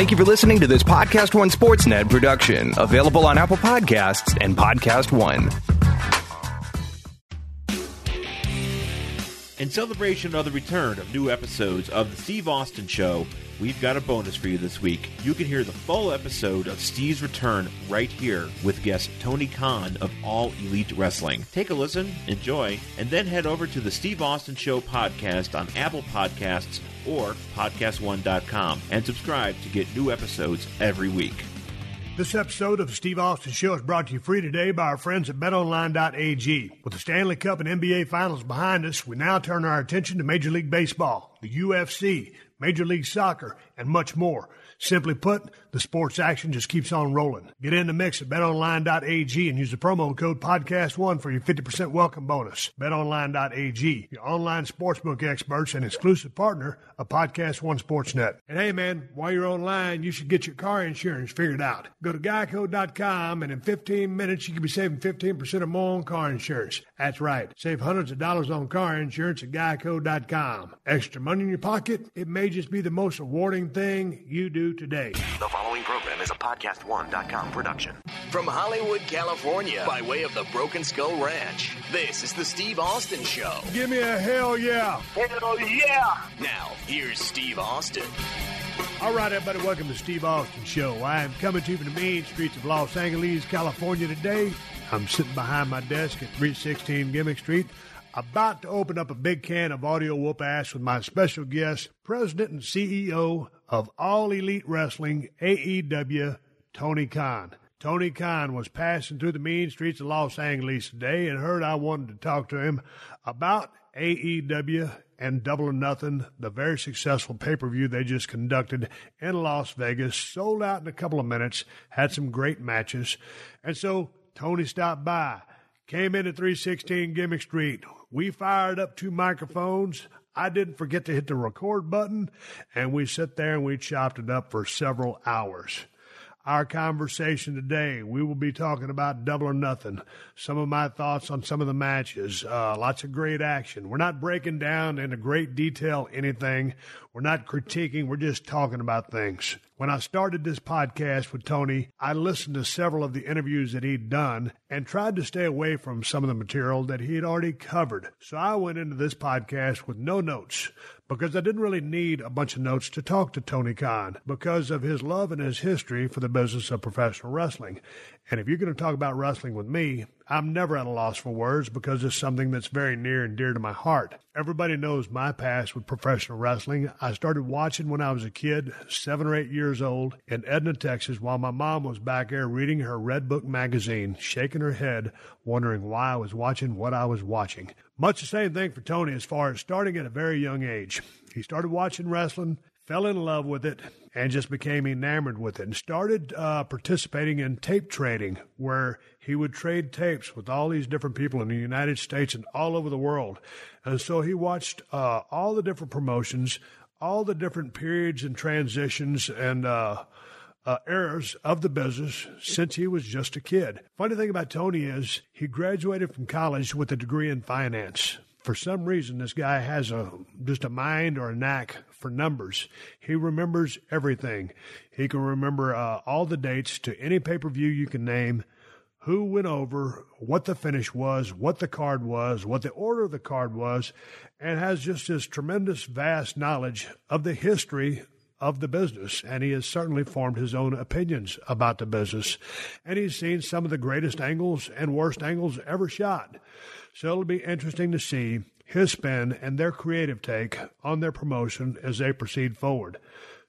Thank you for listening to this Podcast One Sportsnet production, available on Apple Podcasts and Podcast One. In celebration of the return of new episodes of The Steve Austin Show, we've got a bonus for you this week. You can hear the full episode of Steve's return right here with guest Tony Khan of All Elite Wrestling. Take a listen, enjoy, and then head over to the Steve Austin Show podcast on Apple Podcasts or PodcastOne.com and subscribe to get new episodes every week. This episode of the Steve Austin Show is brought to you free today by our friends at BetOnline.ag. With the Stanley Cup and NBA Finals behind us, we now turn our attention to Major League Baseball, the UFC, Major League Soccer, and much more. Simply put, the sports action just keeps on rolling. Get in the mix at betonline.ag and use the promo code podcast1 for your 50% welcome bonus. Betonline.ag, your online sportsbook experts and exclusive partner of Podcast One Sportsnet. And hey man, while you're online, you should get your car insurance figured out. Go to geico.com and in 15 minutes you can be saving 15% or more on car insurance. That's right. Save hundreds of dollars on car insurance at geico.com. Extra money in your pocket? It may just be the most rewarding thing you do today. The following program is a podcast1.com production. From Hollywood, California, by way of the Broken Skull Ranch, this is the Steve Austin Show. Give me a hell yeah. Hell yeah! Now, here's Steve Austin. All right, everybody, welcome to Steve Austin Show. I am coming to you from the main streets of Los Angeles, California today. I'm sitting behind my desk at 316 Gimmick Street, about to open up a big can of audio whoop ass with my special guest, President and CEO of All Elite Wrestling, AEW, Tony Khan. Tony Khan was passing through the mean streets of Los Angeles today and heard I wanted to talk to him about AEW and Double or Nothing, the very successful pay per view they just conducted in Las Vegas, sold out in a couple of minutes, had some great matches. And so Tony stopped by, came in at 316 Gimmick Street. We fired up two microphones. I didn't forget to hit the record button, and we sit there and we chopped it up for several hours. Our conversation today, we will be talking about Double or Nothing, some of my thoughts on some of the matches, uh, lots of great action. We're not breaking down into great detail anything. We're not critiquing. We're just talking about things. When I started this podcast with Tony, I listened to several of the interviews that he'd done and tried to stay away from some of the material that he had already covered. So I went into this podcast with no notes because I didn't really need a bunch of notes to talk to Tony Khan because of his love and his history for the business of professional wrestling. And if you're going to talk about wrestling with me, I'm never at a loss for words because it's something that's very near and dear to my heart. Everybody knows my past with professional wrestling. I started watching when I was a kid, seven or eight years old, in Edna, Texas, while my mom was back there reading her Red Book magazine, shaking her head, wondering why I was watching what I was watching. Much the same thing for Tony as far as starting at a very young age. He started watching wrestling, fell in love with it, and just became enamored with it and started uh, participating in tape trading where he would trade tapes with all these different people in the United States and all over the world. And so he watched uh, all the different promotions, all the different periods and transitions and uh, uh, eras of the business since he was just a kid. Funny thing about Tony is he graduated from college with a degree in finance. For some reason this guy has a just a mind or a knack for numbers. He remembers everything. He can remember uh, all the dates to any pay-per-view you can name who went over what the finish was what the card was what the order of the card was and has just this tremendous vast knowledge of the history of the business, and he has certainly formed his own opinions about the business. And he's seen some of the greatest angles and worst angles ever shot. So it'll be interesting to see his spin and their creative take on their promotion as they proceed forward.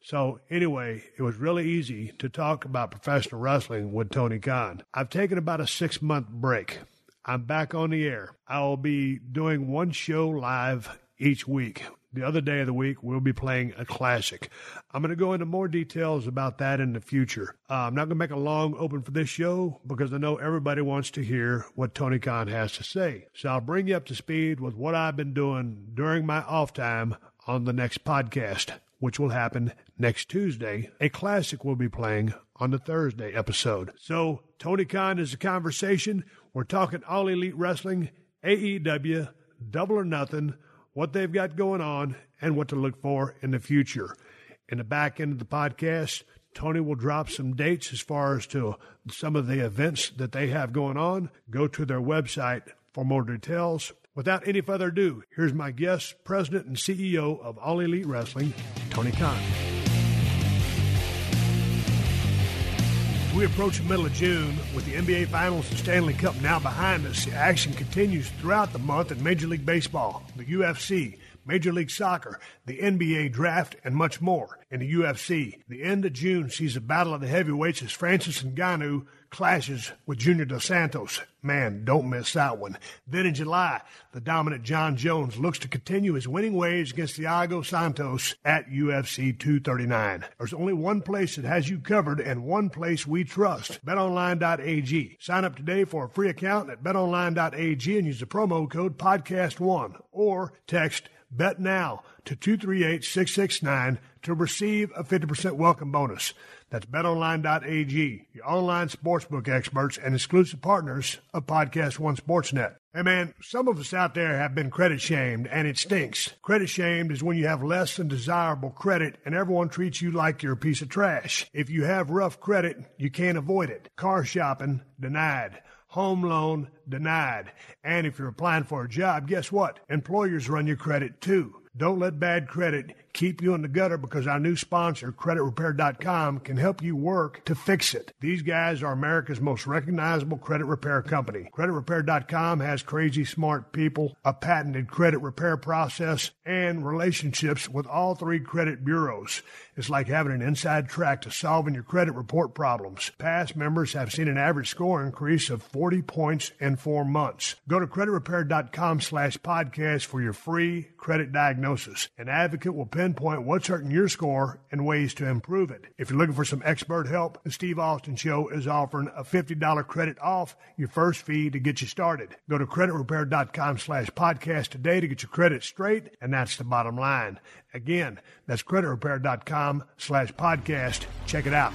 So, anyway, it was really easy to talk about professional wrestling with Tony Khan. I've taken about a six month break. I'm back on the air. I'll be doing one show live each week. The other day of the week, we'll be playing a classic. I'm going to go into more details about that in the future. Uh, I'm not going to make a long open for this show because I know everybody wants to hear what Tony Khan has to say. So I'll bring you up to speed with what I've been doing during my off time on the next podcast, which will happen next Tuesday. A classic will be playing on the Thursday episode. So Tony Khan is a conversation. We're talking all elite wrestling, AEW, double or nothing what they've got going on, and what to look for in the future. In the back end of the podcast, Tony will drop some dates as far as to some of the events that they have going on. Go to their website for more details. Without any further ado, here's my guest, President and CEO of All Elite Wrestling, Tony Khan. We approach the middle of June with the NBA Finals and Stanley Cup now behind us. The action continues throughout the month in Major League Baseball, the UFC, Major League Soccer, the NBA Draft, and much more. In the UFC, the end of June sees a battle of the heavyweights as Francis Ngannou clashes with Junior Dos Santos. Man, don't miss that one. Then in July, the dominant Jon Jones looks to continue his winning ways against Thiago Santos at UFC 239. There's only one place that has you covered and one place we trust. BetOnline.ag. Sign up today for a free account at BetOnline.ag and use the promo code PODCAST1 or text Bet now to 238-669 to receive a 50% welcome bonus. That's betonline.ag, your online sportsbook experts and exclusive partners of Podcast One Sportsnet. Hey man, some of us out there have been credit shamed and it stinks. Credit shamed is when you have less than desirable credit and everyone treats you like you're a piece of trash. If you have rough credit, you can't avoid it. Car shopping, denied. Home loan, denied. And if you're applying for a job, guess what? Employers run your credit too. Don't let bad credit keep you in the gutter because our new sponsor, creditrepair.com, can help you work to fix it. These guys are America's most recognizable credit repair company. Creditrepair.com has crazy smart people, a patented credit repair process, and relationships with all three credit bureaus. It's like having an inside track to solving your credit report problems. Past members have seen an average score increase of 40 points in four months. Go to creditrepair.com slash podcast for your free credit diagnosis. An advocate will pinpoint what's hurting your score and ways to improve it. If you're looking for some expert help, the Steve Austin Show is offering a $50 credit off your first fee to get you started. Go to creditrepair.com slash podcast today to get your credit straight, and that's the bottom line. Again, that's creditrepair.com slash podcast. Check it out.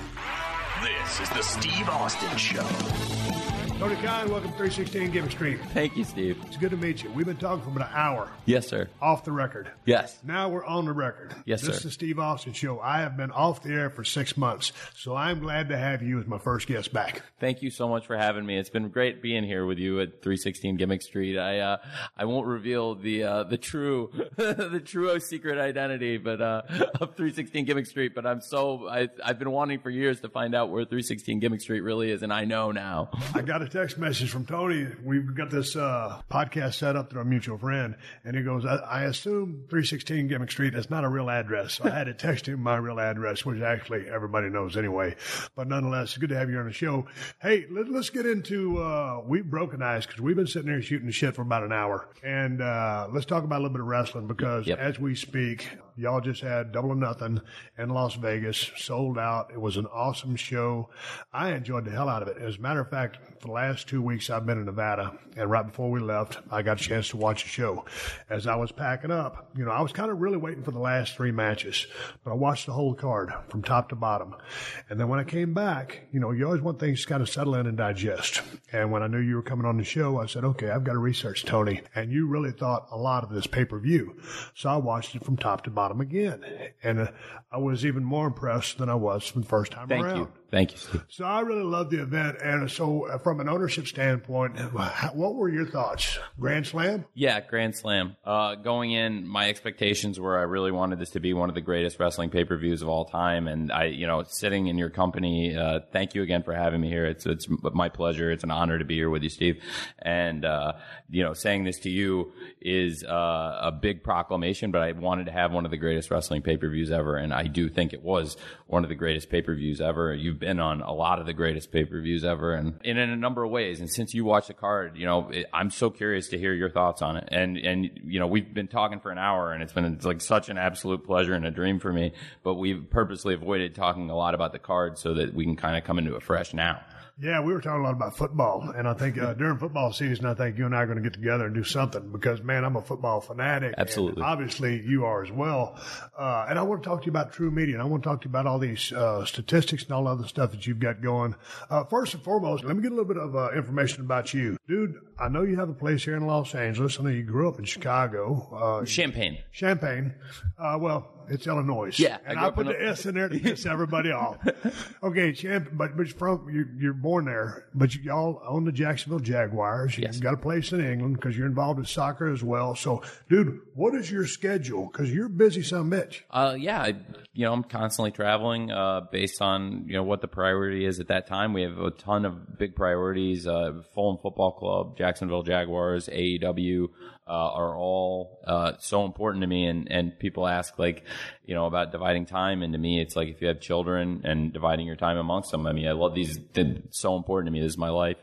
This is the Steve Austin Show. Tony Khan, welcome to 316 Gimmick Street. Thank you, Steve. It's good to meet you. We've been talking for about an hour Yes, sir. off the record. Yes. Now we're on the record. Yes, this sir. This is the Steve Austin Show. I have been off the air for six months, so I'm glad to have you as my first guest back. Thank you so much for having me. It's been great being here with you at 316 Gimmick Street. I uh, I won't reveal the uh, the true the true secret identity, but uh, of 316 Gimmick Street. But I'm so I I've been wanting for years to find out where 316 Gimmick Street really is, and I know now. I got a text message from Tony. We've got this uh, podcast set up through a mutual friend, and he goes, I, I assume 316 Gimmick Street is not a real address. So I had to text him my real address, which actually everybody knows anyway. But nonetheless, it's good to have you on the show. Hey, let, us get into, uh, we've broken ice because we've been sitting here shooting shit for about an hour. And uh, let's talk about a little bit of wrestling because Yep. as we speak, y'all just had Double or Nothing in Las Vegas, sold out. It was an awesome show. I enjoyed the hell out of it. As a matter of fact, for the last two weeks, I've been in Nevada, and right before we left, I got a chance to watch the show. As I was packing up, you know, I was kind of really waiting for the last three matches, but I watched the whole card from top to bottom. And then when I came back, you know, you always want things to kind of settle in and digest. And when I knew you were coming on the show, I said, okay, I've got to research Tony. And you really thought a lot of this pay per view. So I watched it from top to bottom again. And uh, I was even more impressed than I was from the first time Thank around. you. Thank you, Steve. So I really loved the event. And so, uh, from an ownership standpoint, what were your thoughts? Grand Slam? Yeah, Grand Slam. Uh, going in, my expectations were I really wanted this to be one of the greatest wrestling pay per views of all time, and I, you know, sitting in your company. Uh, thank you again for having me here. It's it's my pleasure. It's an honor to be here with you, Steve. And uh, you know, saying this to you is uh, a big proclamation, but I wanted to have one of the greatest wrestling pay per views ever, and I do think it was one of the greatest pay per views ever. You've been on a lot of the greatest pay per views ever, and, and in a number of ways. And since you watched the card, you know, it, I'm so curious to hear your thoughts on it. And and you know, we've been talking for an hour, and it's been it's like such an absolute pleasure and a dream for me. But we've purposely avoided talking a lot about the card so that we can kind of come into it fresh now. Yeah, we were talking a lot about football, and I think uh, during football season, I think you and I are going to get together and do something because, man, I'm a football fanatic. and Absolutely. obviously, you are as well. Uh, and I want to talk to you about TruMedia, and I want to talk to you about all these uh, statistics and all the other stuff that you've got going. Uh, first and foremost, let me get a little bit of uh, information about you, dude. I know you have a place here in Los Angeles. I know you grew up in Chicago, uh, Champaign. Champaign. Uh, well, it's Illinois. Yeah, and grew I, put the S in there to piss everybody off. Okay, champ, but but from you, you're born there, but you all own the Jacksonville Jaguars. You've Yes. got a place in England because you're involved in soccer as well. So, dude, what is your schedule? Because you're busy, some bitch. Uh, yeah, I, you know, I'm constantly traveling uh, based on you know what the priority is at that time. We have a ton of big priorities. Uh, Fulham Football Club, Jacksonville Jaguars, AEW uh, are all uh, so important to me. And and people ask like, you know, about dividing time. And to me, it's like if you have children and dividing your time amongst them. I mean, I love these. So important to me. This is my life.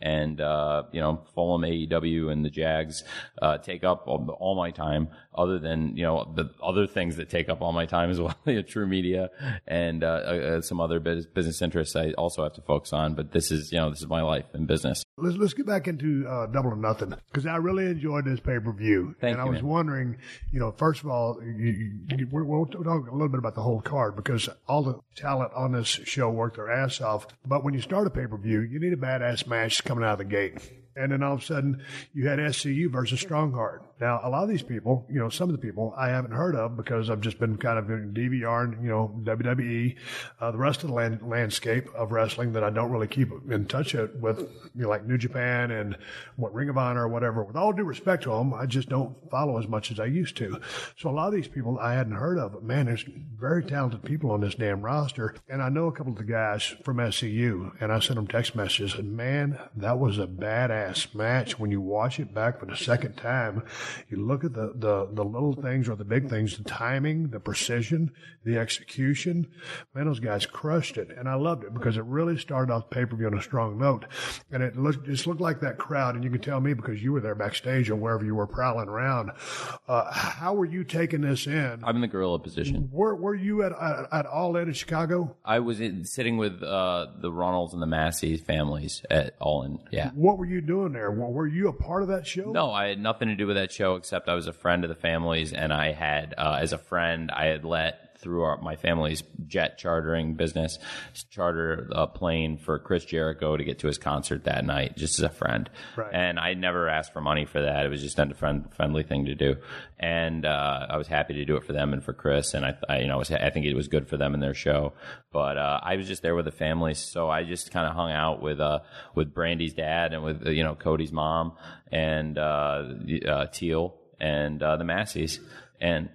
And uh, you know, Fulham, AEW, and the Jags uh, take up all, all my time. Other than you know the other things that take up all my time as well, you TruMedia and uh, uh, some other bus- business interests I also have to focus on. But this is you know this is my life and business. Let's let's get back into uh, Double or Nothing because I really enjoyed this pay per view. Thank and I was man. wondering, you know, first of all, you, you, you, we'll talk a little bit about the whole card because all the talent on this show worked their ass off. But when you start a pay per view, you need a badass match coming out of the gate. And then all of a sudden, you had SCU versus Strongheart. Now, a lot of these people, you know, some of the people I haven't heard of because I've just been kind of in DVR and, you know, WWE, uh, the rest of the land, landscape of wrestling that I don't really keep in touch with, you know, like New Japan and what Ring of Honor or whatever. With all due respect to them, I just don't follow as much as I used to. So a lot of these people I hadn't heard of, but man, there's very talented people on this damn roster. And I know a couple of the guys from SCU and I sent them text messages and man, that was a badass match. When you watch it back for the second time, you look at the, the, the little things or the big things, the timing, the precision, the execution. Man, those guys crushed it. And I loved it because it really started off pay per view on a strong note. And it looked, just looked like that crowd. And you can tell me because you were there backstage or wherever you were prowling around. Uh, how were you taking this in? I'm in the gorilla position. Were, were you at, at, at All In in Chicago? I was in, sitting with uh, the Runnels and the Massey families at All In. Yeah. What were you doing there? Were, were you a part of that show? No, I had nothing to do with that show except I was a friend of the families, and I had, uh, as a friend, I had let through our, my family's jet chartering business charter a plane for Chris Jericho to get to his concert that night, just as a friend. Right. And I never asked for money for that. It was just a friend, friendly thing to do, and uh, I was happy to do it for them and for Chris. And I, I you know, was, I think it was good for them and their show. But uh, I was just there with the family, so I just kind of hung out with uh, with Brandi's dad and with you know Cody's mom and uh, uh, Teal and uh, the Masseys, and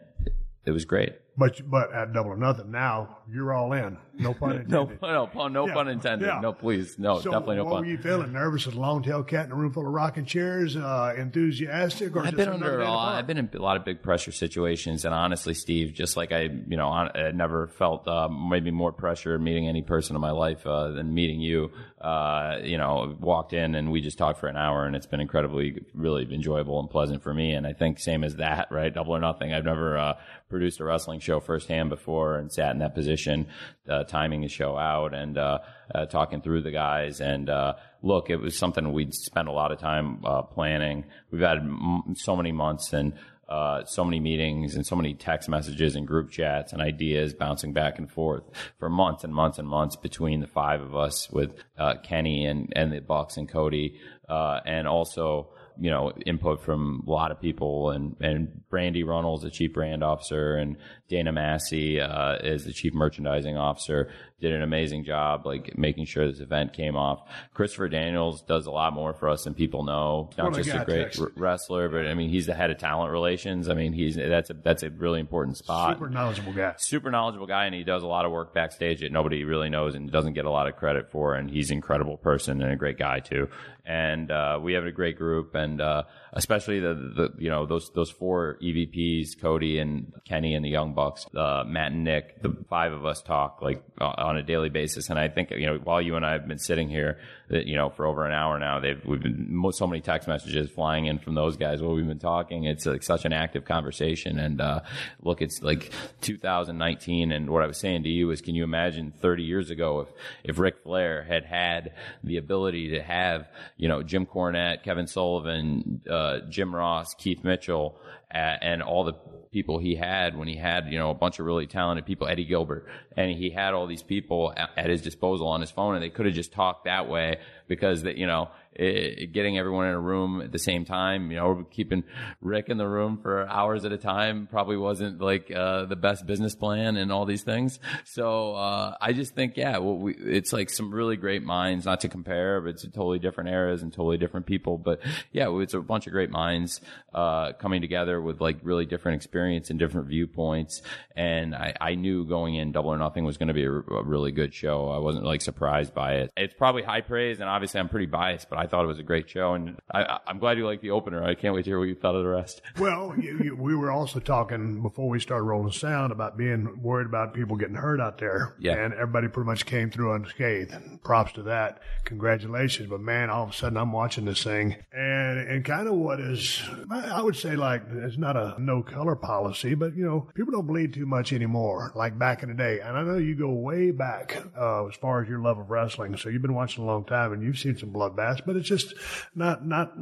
it was great. But but at Double or Nothing now, you're all in. No pun intended. No, no, pun, no Yeah, pun intended. yeah. No, please, no, So definitely no what pun. were you feeling? Nervous as a long tail cat in a room full of rocking chairs? Uh, enthusiastic? Or I've been under a lot. I've been in a lot of big pressure situations, and honestly, Steve, just like I, you know, I, I never felt uh, maybe more pressure meeting any person in my life uh, than meeting you. Uh, you know, walked in and we just talked for an hour, and it's been incredibly, really enjoyable and pleasant for me. And I think same as that, right? Double or nothing. I've never uh, produced a wrestling show firsthand before and sat in that position, uh, timing the show out and uh, uh, talking through the guys. And uh, look, it was something we'd spent a lot of time uh, planning. We've had m- so many months and uh, so many meetings and so many text messages and group chats and ideas bouncing back and forth for months and months and months between the five of us with uh, Kenny and, and the Bucks and Cody, uh, and also you know input from a lot of people and and Brandi Runnels, the chief brand officer, and Dana Massey uh, is the chief merchandising officer. Did an amazing job, like making sure this event came off. Christopher Daniels does a lot more for us than people know. Not just a great r- wrestler, but I mean he's the head of talent relations. I mean he's that's a that's a really important spot Super knowledgeable guy. super knowledgeable guy and he does a lot of work backstage that nobody really knows and doesn't get a lot of credit for and he's an incredible person and a great guy too and uh, we have a great group and uh, especially the, the you know those those four EVPs, Cody and Kenny and the Young Bucks, uh, Matt and Nick, the five of us talk like on a daily basis, and I think you know while you and I have been sitting here, that you know for over an hour now, they've we've been so many text messages flying in from those guys while we've been talking. It's like such an active conversation, and uh, look, it's like 2019, and what I was saying to you is, can you imagine 30 years ago if if Ric Flair had had the ability to have you know Jim Cornette, Kevin Sullivan, uh, Jim Ross, Keith Mitchell, and all the people he had when he had, you know, a bunch of really talented people, Eddie Gilbert, and he had all these people at, at his disposal on his phone and they could have just talked that way because that, you know, it, getting everyone in a room at the same time, you know, keeping Ric in the room for hours at a time probably wasn't like uh, the best business plan and all these things. So uh, I just think, yeah, well, we, it's like some really great minds, not to compare, but it's totally different eras and totally different people. But yeah, it's a bunch of great minds uh, coming together with like really different experience and different viewpoints. And I, I knew going in Double or Nothing was going to be a, a really good show. I wasn't like surprised by it. It's probably high praise, and obviously I'm pretty biased, but I thought it was a great show, and I, am glad you liked the opener. I can't wait to hear what you thought of the rest. Well, you, you, we were also talking before we started rolling sound about being worried about people getting hurt out there, yeah. and everybody pretty much came through unscathed. Props to that. Congratulations. But man, all of a sudden I'm watching this thing, and and kind of what is I would say like it's not a no color policy, but you know people don't bleed too much anymore like back in the day. And I know you go way back uh, as far as your love of wrestling, so you've been watching a long time and you've seen some bloodbaths, but it's just not not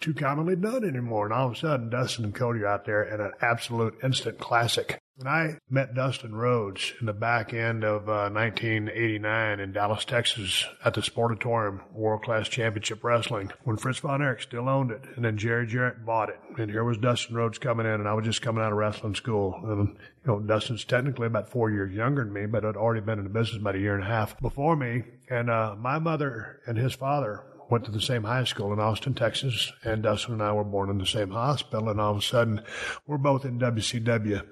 too commonly done anymore. And all of a sudden, Dustin and Cody are out there in an absolute instant classic. When I met Dustin Rhodes in the back end of uh, 1989 in Dallas, Texas, at the Sportatorium World Class Championship Wrestling, when Fritz von Erich still owned it, and then Jerry Jarrett bought it, and here was Dustin Rhodes coming in, and I was just coming out of wrestling school, and you know Dustin's technically about four years younger than me, but had already been in the business about a year and a half before me, and uh, my mother and his father went to the same high school in Austin, Texas, and Dustin and I were born in the same hospital. And all of a sudden, we're both in WCW.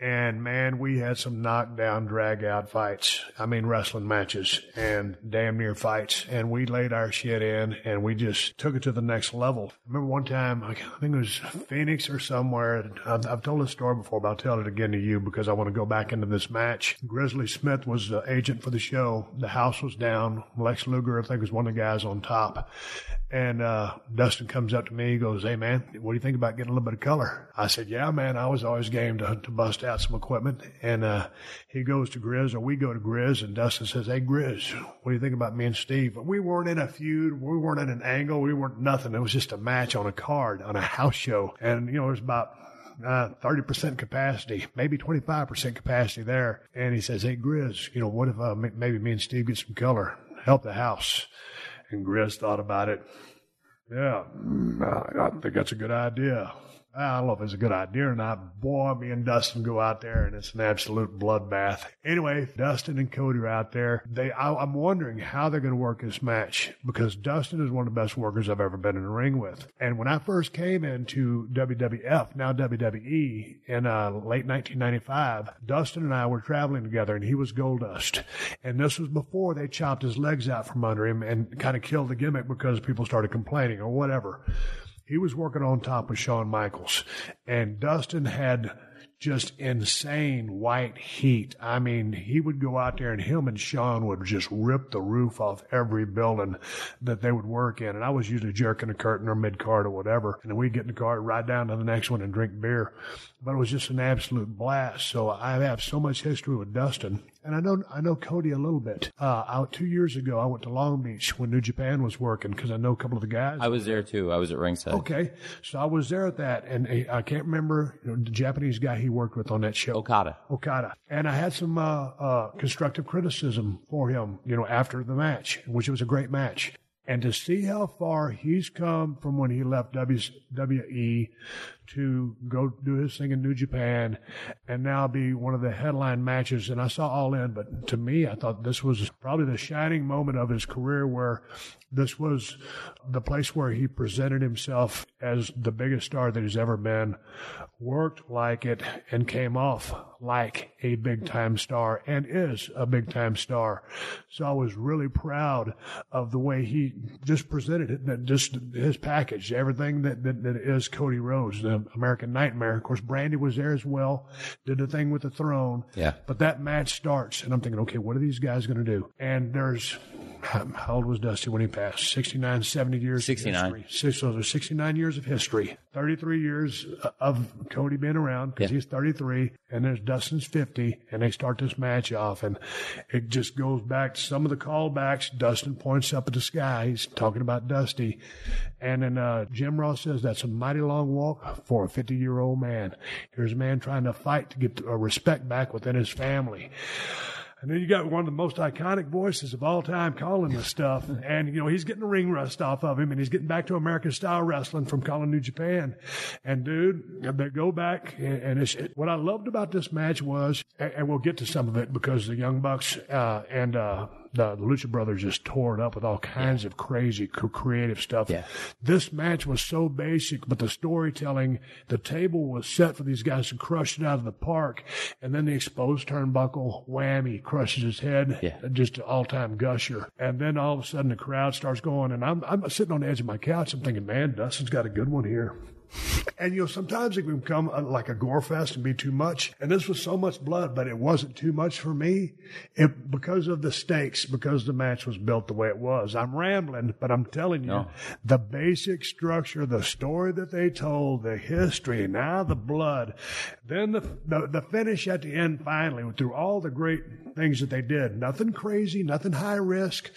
And man, we had some knockdown, drag out fights. I mean, wrestling matches and damn near fights. And we laid our shit in and we just took it to the next level. I remember one time, I think it was Phoenix or somewhere. I've, I've told this story before, but I'll tell it again to you because I want to go back into this match. Grizzly Smith was the agent for the show. The house was down. Lex Luger, I think, was one of the guys on top. And uh, Dustin comes up to me. He goes, "Hey man, what do you think about getting a little bit of color?" I said, "Yeah, man. I was always game to, to bust out some equipment." And uh, he goes to Grizz, or we go to Grizz, and Dustin says, "Hey Grizz, what do you think about me and Steve?" We weren't in a feud. We weren't in an angle. We weren't nothing. It was just a match on a card on a house show, and you know, it was about uh, 30% capacity, maybe 25% capacity there. And he says, Hey, Grizz, you know, what if uh, maybe me and Steve get some color, help the house? And Grizz thought about it. Yeah, I think that's a good idea. I don't know if it's a good idea or not. Boy, me and Dustin go out there and it's an absolute bloodbath. Anyway, Dustin and Cody are out there. They, I, am wondering how they're going to work this match because Dustin is one of the best workers I've ever been in the ring with. And when I first came into WWF, now WWE, in uh, late 1995, Dustin and I were traveling together and he was Goldust. And this was before they chopped his legs out from under him and kind of killed the gimmick because people started complaining or whatever he was working on top of Shawn Michaels, and Dustin had just insane white heat. I mean, he would go out there and him and Shawn would just rip the roof off every building that they would work in. And I was usually jerking a curtain or mid card or whatever. And then we'd get in the car, ride down to the next one and drink beer. But it was just an absolute blast. So I have so much history with Dustin and I know I know Cody a little bit. Uh, out two years ago, I went to Long Beach when New Japan was working because I know a couple of the guys. I was there too. I was at ringside. Okay, so I was there at that, and I can't remember you know, the Japanese guy he worked with on that show, Okada. Okada, and I had some uh, uh, constructive criticism for him, you know, after the match, which was a great match. And to see how far he's come from when he left WWE to go do his thing in New Japan and now be one of the headline matches. And I saw All In, but to me, I thought this was probably the shining moment of his career where this was the place where he presented himself as the biggest star that he's ever been, worked like it, and came off like a big time star and is a big time star. So I was really proud of the way he just presented it, just his package, everything that, that, that is Cody Rhodes, American Nightmare. Of course, Brandi was there as well, did the thing with the throne. Yeah. But that match starts, and I'm thinking, okay, what are these guys going to do? And there's, how old was Dusty when he passed? 69, 70 years 69. of history. Six, so there's 69 years of history. 33 years of Cody being around because Yeah. he's 33, and there's Dustin's 50, and they start this match off, and it just goes back to some of the callbacks. Dustin points up at the sky. He's talking about Dusty, and then uh, Jim Ross says that's a mighty long walk for a 50 year old man. Here's a man trying to fight to get respect back within his family. And then you got one of the most iconic voices of all time calling this stuff. And, you know, he's getting the ring rust off of him and he's getting back to American style wrestling from calling New Japan. And dude, they go back and, it's, it, what I loved about this match was, and, and we'll get to some of it because the Young Bucks, uh, and, uh, the the Lucha Brothers just tore it up with all kinds of crazy cr- creative stuff. Yeah. This match was so basic, but the storytelling, the table was set for these guys to crush it out of the park. And then the exposed turnbuckle whammy crushes his head. Yeah. Just an all time gusher. And then all of a sudden the crowd starts going and I'm, I'm sitting on the edge of my couch. I'm thinking, man, Dustin's got a good one here. And you know, sometimes it can become a, like a gore fest and be too much. And this was so much blood, but it wasn't too much for me. It because of the stakes, because the match was built the way it was. I'm rambling, but I'm telling you, No. the basic structure, the story that they told, the history, now the blood, then the, the the finish at the end. Finally, through all the great things that they did, nothing crazy, nothing high risk,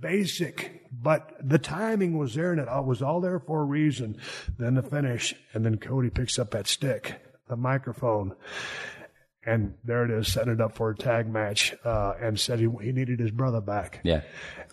basic, but the timing was there, and it was all there for a reason. Then the finish, and then Cody picks up that stick, the microphone. And there it is, setting it up for a tag match, uh, and said he, he needed his brother back. Yeah.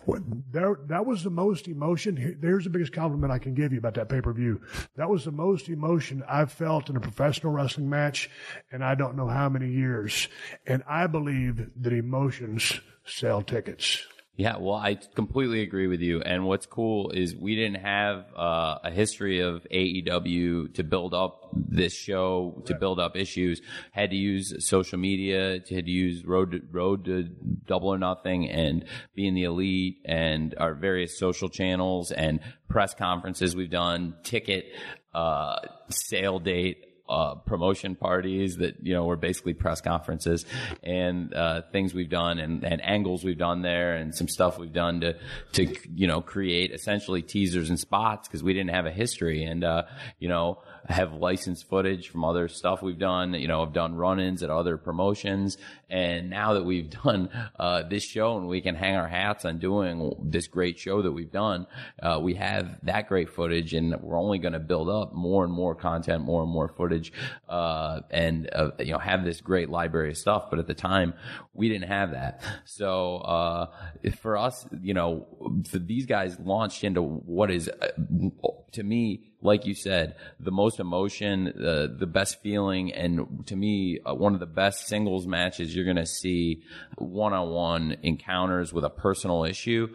What- There, that was the most emotion. Here- There's the biggest compliment I can give you about that pay per view. That was the most emotion I've felt in a professional wrestling match, and I don't know how many years. And I believe that emotions sell tickets. Yeah, well, I completely agree with you. And what's cool is we didn't have uh, a history of AEW to build up this show, to build up issues. Had to use social media, to had to use road to, road to double or nothing, and being the elite, and our various social channels and press conferences we've done, ticket uh, sale date uh, promotion parties that you know were basically press conferences and uh, things we've done and, and angles we've done there and some stuff we've done to to you know create essentially teasers and spots because we didn't have a history. And uh, you know have licensed footage from other stuff we've done you know I've done run-ins at other promotions. And now that we've done uh, this show and we can hang our hats on doing this great show that we've done uh, we have that great footage and we're only going to build up more and more content more and more footage uh, and uh, you know have this great library of stuff. But at the time we didn't have that. So uh, for us you know for these guys launched into what is uh, to me like you said, the most emotion, uh, the best feeling, and to me, uh, one of the best singles matches you're going to see one on one encounters with a personal issue.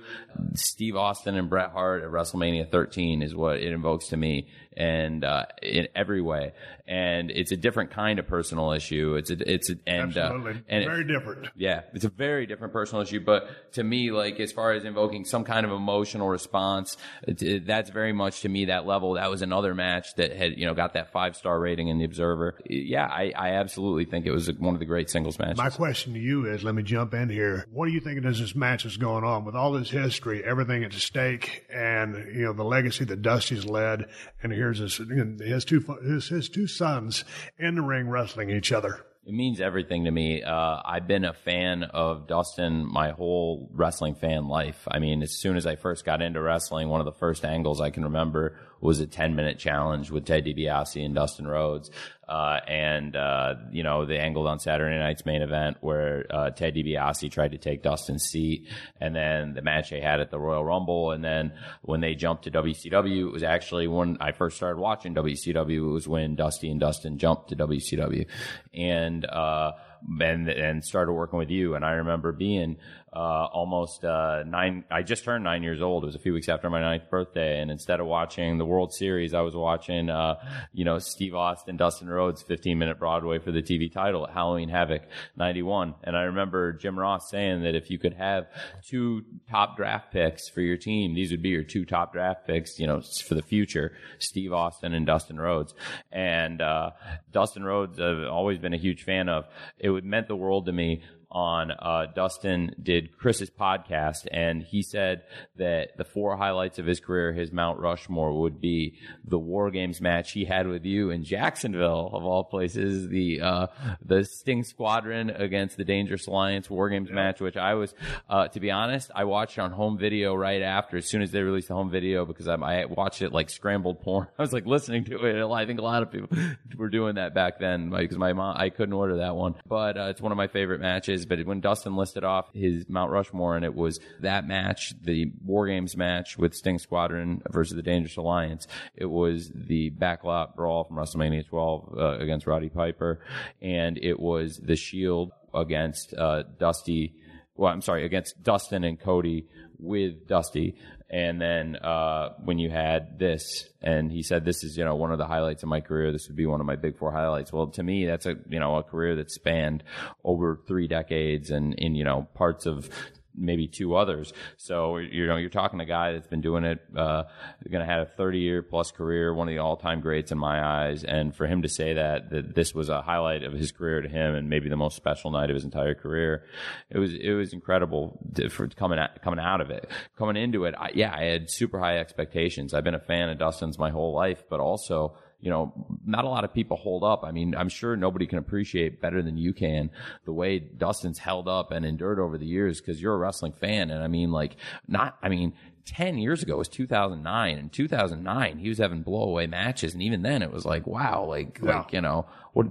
Steve Austin and Bret Hart at WrestleMania 13 is what it invokes to me, and uh, in every way. And it's a different kind of personal issue. It's a, it's a, and Absolutely. Uh, and it- Very different. yeah, it's a very different personal issue, but to me, like as far as invoking some kind of emotional response, it, it- that's very much to me that level. That was another match that had you know got that five star rating in the Observer. Yeah, I, I absolutely think it was one of the great singles matches. My question to you is, let me jump in here. What do you think as this match is going on with all this history, everything at stake, and you know the legacy that Dusty's led, and here's his his two his, his two sons in the ring wrestling each other. It means everything to me. Uh, I've been a fan of Dustin my whole wrestling fan life. I mean, as soon as I first got into wrestling, one of the first angles I can remember was a 10 minute challenge with Ted DiBiase and Dustin Rhodes. Uh, and, uh, you know, the angle on Saturday night's main event where, uh, Ted DiBiase tried to take Dustin's seat. And then the match they had at the Royal Rumble. And then when they jumped to WCW, it was actually when I first started watching WCW, it was when Dusty and Dustin jumped to WCW. And, uh, and and started working with you. And I remember being uh, almost uh, nine. I just turned nine years old. It was a few weeks after my ninth birthday, and instead of watching the World Series, I was watching, uh, you know, Steve Austin, Dustin Rhodes, 15 minute Broadway for the TV title at Halloween Havoc '91. And I remember Jim Ross saying that if you could have two top draft picks for your team, these would be your two top draft picks, you know, for the future: Steve Austin and Dustin Rhodes. And uh, Dustin Rhodes, I've always been a huge fan of. It would meant the world to me on uh, Dustin did Chris's podcast, and he said that the four highlights of his career, his Mount Rushmore, would be the War Games match he had with you in Jacksonville, of all places, the uh, the Sting Squadron against the Dangerous Alliance War Games match, which I was, uh, to be honest, I watched on home video right after, as soon as they released the home video, because I, I watched it like scrambled porn. I was like listening to it. I think a lot of people were doing that back then because my mom, I couldn't order that one, but uh, it's one of my favorite matches. But when Dustin listed off his Mount Rushmore, and it was that match, the War Games match with Sting Squadron versus the Dangerous Alliance. It was the backlot brawl from WrestleMania 12 uh, against Roddy Piper, and it was the Shield against uh, Dusty. Well, I'm sorry, against Dustin and Cody with Dusty. And then uh, when you had this, and he said, "This is you know one of the highlights of my career. This would be one of my big four highlights." Well, to me, that's a you know a career that spanned over three decades and in you know parts of maybe two others. So you know, you're talking to a guy that's been doing it, uh, going to have a 30 year plus career, one of the all time greats in my eyes. And for him to say that that this was a highlight of his career to him, and maybe the most special night of his entire career, it was it was incredible to, for coming out, coming out of it, coming into it. I, yeah, I had super high expectations. I've been a fan of Dustin's my whole life, but also you know, not a lot of people hold up. I mean, I'm sure nobody can appreciate better than you can the way Dustin's held up and endured over the years because you're a wrestling fan. And I mean, like, not, I mean, 10 years ago was 2009 and 2009 he was having blowaway matches and even then it was like wow like like you know what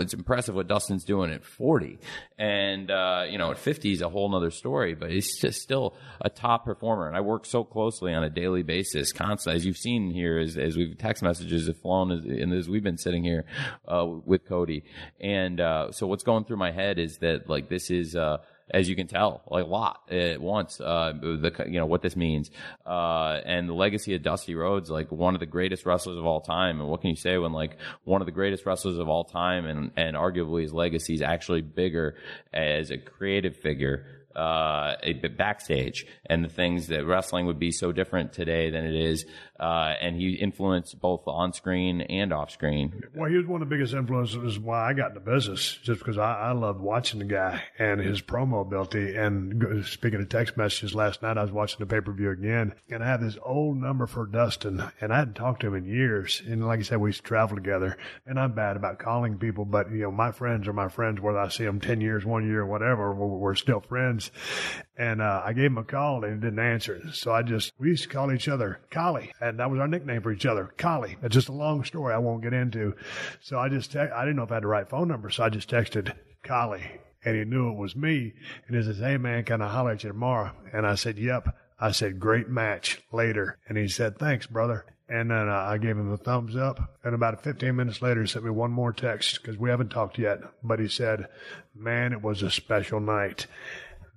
it's impressive what Dustin's doing at 40 and uh you know at 50 is a whole nother story but he's just still a top performer. And I work so closely on a daily basis constantly. As you've seen here as, as we've text messages have flown as, and as we've been sitting here uh with Cody. And uh so what's going through my head is that like this is uh as you can tell, like a lot at once. Uh, the you know what this means, uh, and the legacy of Dusty Rhodes, like one of the greatest wrestlers of all time. And what can you say when like one of the greatest wrestlers of all time, and and arguably his legacy is actually bigger as a creative figure. Uh, a bit backstage and the things that wrestling would be so different today than it is. Uh, and he influenced both on screen and off screen. Well, he was one of the biggest influences why I got into business, just because I, I loved watching the guy and his promo ability. And speaking of text messages, last night I was watching the pay per view again, and I had this old number for Dustin, and I hadn't talked to him in years. And like I said, we used to travel together, and I'm bad about calling people, but you know, my friends are my friends, whether I see them ten years, one year, whatever, we're, we're still friends. And uh, I gave him a call, and he didn't answer. So I just we used to call each other Collie, and that was our nickname for each other, Collie. It's just a long story I won't get into. So I just te- I didn't know if I had the right phone number, so I just texted Collie, and he knew it was me. And he says, "Hey man, can I holler at you tomorrow?" And I said, "Yep." I said, "Great match later," and he said, "Thanks, brother." And then uh, I gave him a thumbs up. And about 15 minutes later, he sent me one more text because we haven't talked yet. But he said, "Man, it was a special night."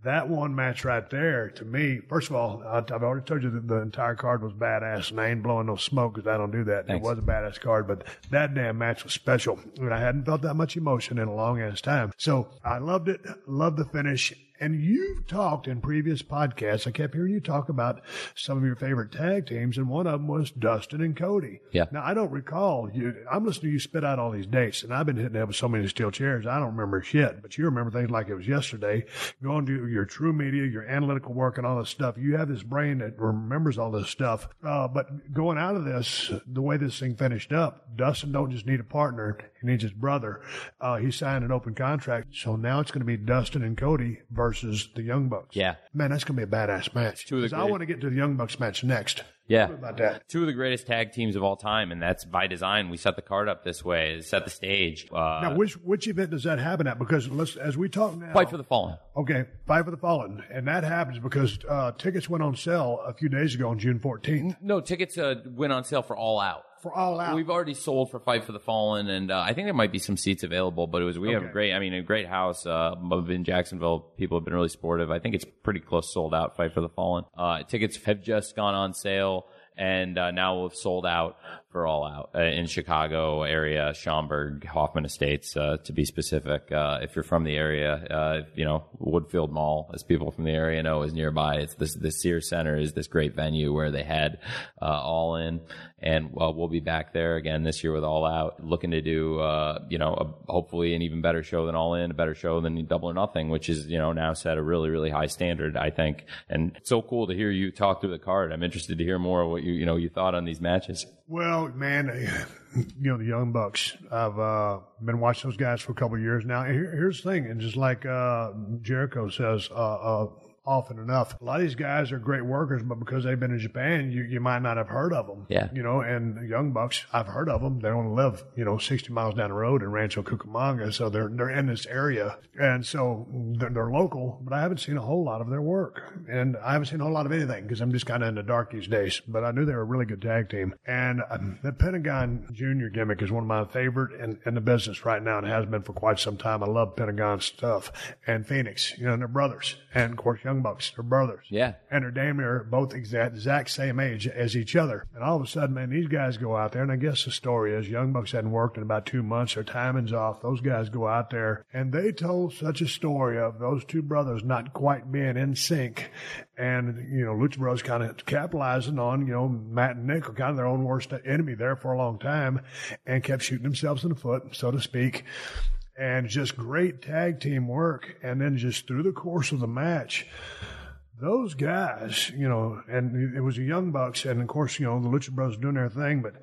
That one match right there, to me, first of all, I- I've already told you that the entire card was badass, and I ain't blowing no smoke because I don't do that. Thanks. It was a badass card, but that damn match was special, and I hadn't felt that much emotion in a long ass time. So I loved it, loved the finish. And you've talked in previous podcasts. I kept hearing you talk about some of your favorite tag teams, and one of them was Dustin and Cody. Yeah. Now I don't recall you. I'm listening to you spit out all these dates, and I've been hitting up with so many steel chairs. I don't remember shit, but you remember things like it was yesterday. Going to your TruMedia, your analytical work, and all this stuff. You have this brain that remembers all this stuff. Uh, but going out of this, the way this thing finished up, Dustin don't just need a partner; he needs his brother. Uh, he signed an open contract, so now it's going to be Dustin and Cody versus the Young Bucks. Yeah. man, that's going to be a badass match. Two of the 'Cause I great- want to get to the Young Bucks match next. Yeah. about that. Two of the greatest tag teams of all time, and that's by design. We set the card up this way, set the stage. Uh, Now, which which event does that happen at? Because let's, as we talk now, Fight for the Fallen. Okay, Fight for the Fallen, and that happens because uh, tickets went on sale a few days ago on June 14th. No, tickets uh, went on sale for All Out. For all out. We've already sold for Fight for the Fallen, and uh, I think there might be some seats available. But it was we have a great, I mean, a great house. Uh, in Jacksonville, people have been really supportive. I think it's pretty close sold out. Fight for the Fallen. Uh, tickets have just gone on sale. And uh, now we've sold out for all out uh, in Chicago area, Schaumburg, Hoffman Estates, uh, to be specific. Uh, if you're from the area, uh, you know Woodfield Mall, as people from the area know, is nearby. It's this the Sears Center is this great venue where they had uh, All In, and we'll be back there again this year with All Out, looking to do uh, you know a, hopefully an even better show than All In, a better show than Double or Nothing, which is you know now set a really really high standard, I think. And so cool to hear you talk through the card. I'm interested to hear more of what you you know you thought on these matches. Well, man, you know the Young Bucks. I've uh, been watching those guys for a couple years now. And here, here's the thing, and just like uh, Jericho says, uh, uh, often enough, a lot of these guys are great workers, but because they've been in Japan, you, you might not have heard of them. Yeah. You know, and Young Bucks, I've heard of them. They only live, you know, 60 miles down the road in Rancho Cucamonga, so they're they're in this area, and so they're, they're local. But I haven't seen a whole lot of their work, and I haven't seen a whole lot of anything because I'm just kind of in the dark these days. But I knew they were a really good tag team, and um, the Pentagon Junior gimmick is one of my favorite in, in the business right now, and has been for quite some time. I love Pentagon stuff, and Fenix, you know, and they're brothers, and of course Young Bucks, they're brothers. Yeah. And they're damn near both exact, exact same age as each other. And all of a sudden, man, these guys go out there, and I guess the story is Young Bucks hadn't worked in about two months. Their timing's off. Those guys go out there, and they told such a story of those two brothers not quite being in sync. And, you know, Lucha Bros kind of capitalizing on, you know, Matt and Nick are kind of their own worst enemy there for a long time and kept shooting themselves in the foot, so to speak and just great tag team work. And then just through the course of the match, those guys, you know, and it was the Young Bucks, and of course, you know, the Lucha Bros doing their thing, but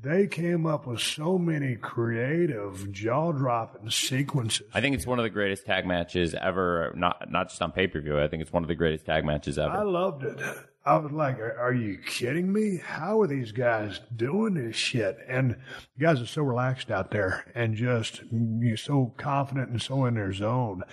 they came up with so many creative, jaw dropping sequences. I think it's one of the greatest tag matches ever. Not not just on pay per view. I think it's one of the greatest tag matches ever. I loved it. I was like, are, are you kidding me? How are these guys doing this shit? And the guys are so relaxed out there and just you know, so confident and so in their zone.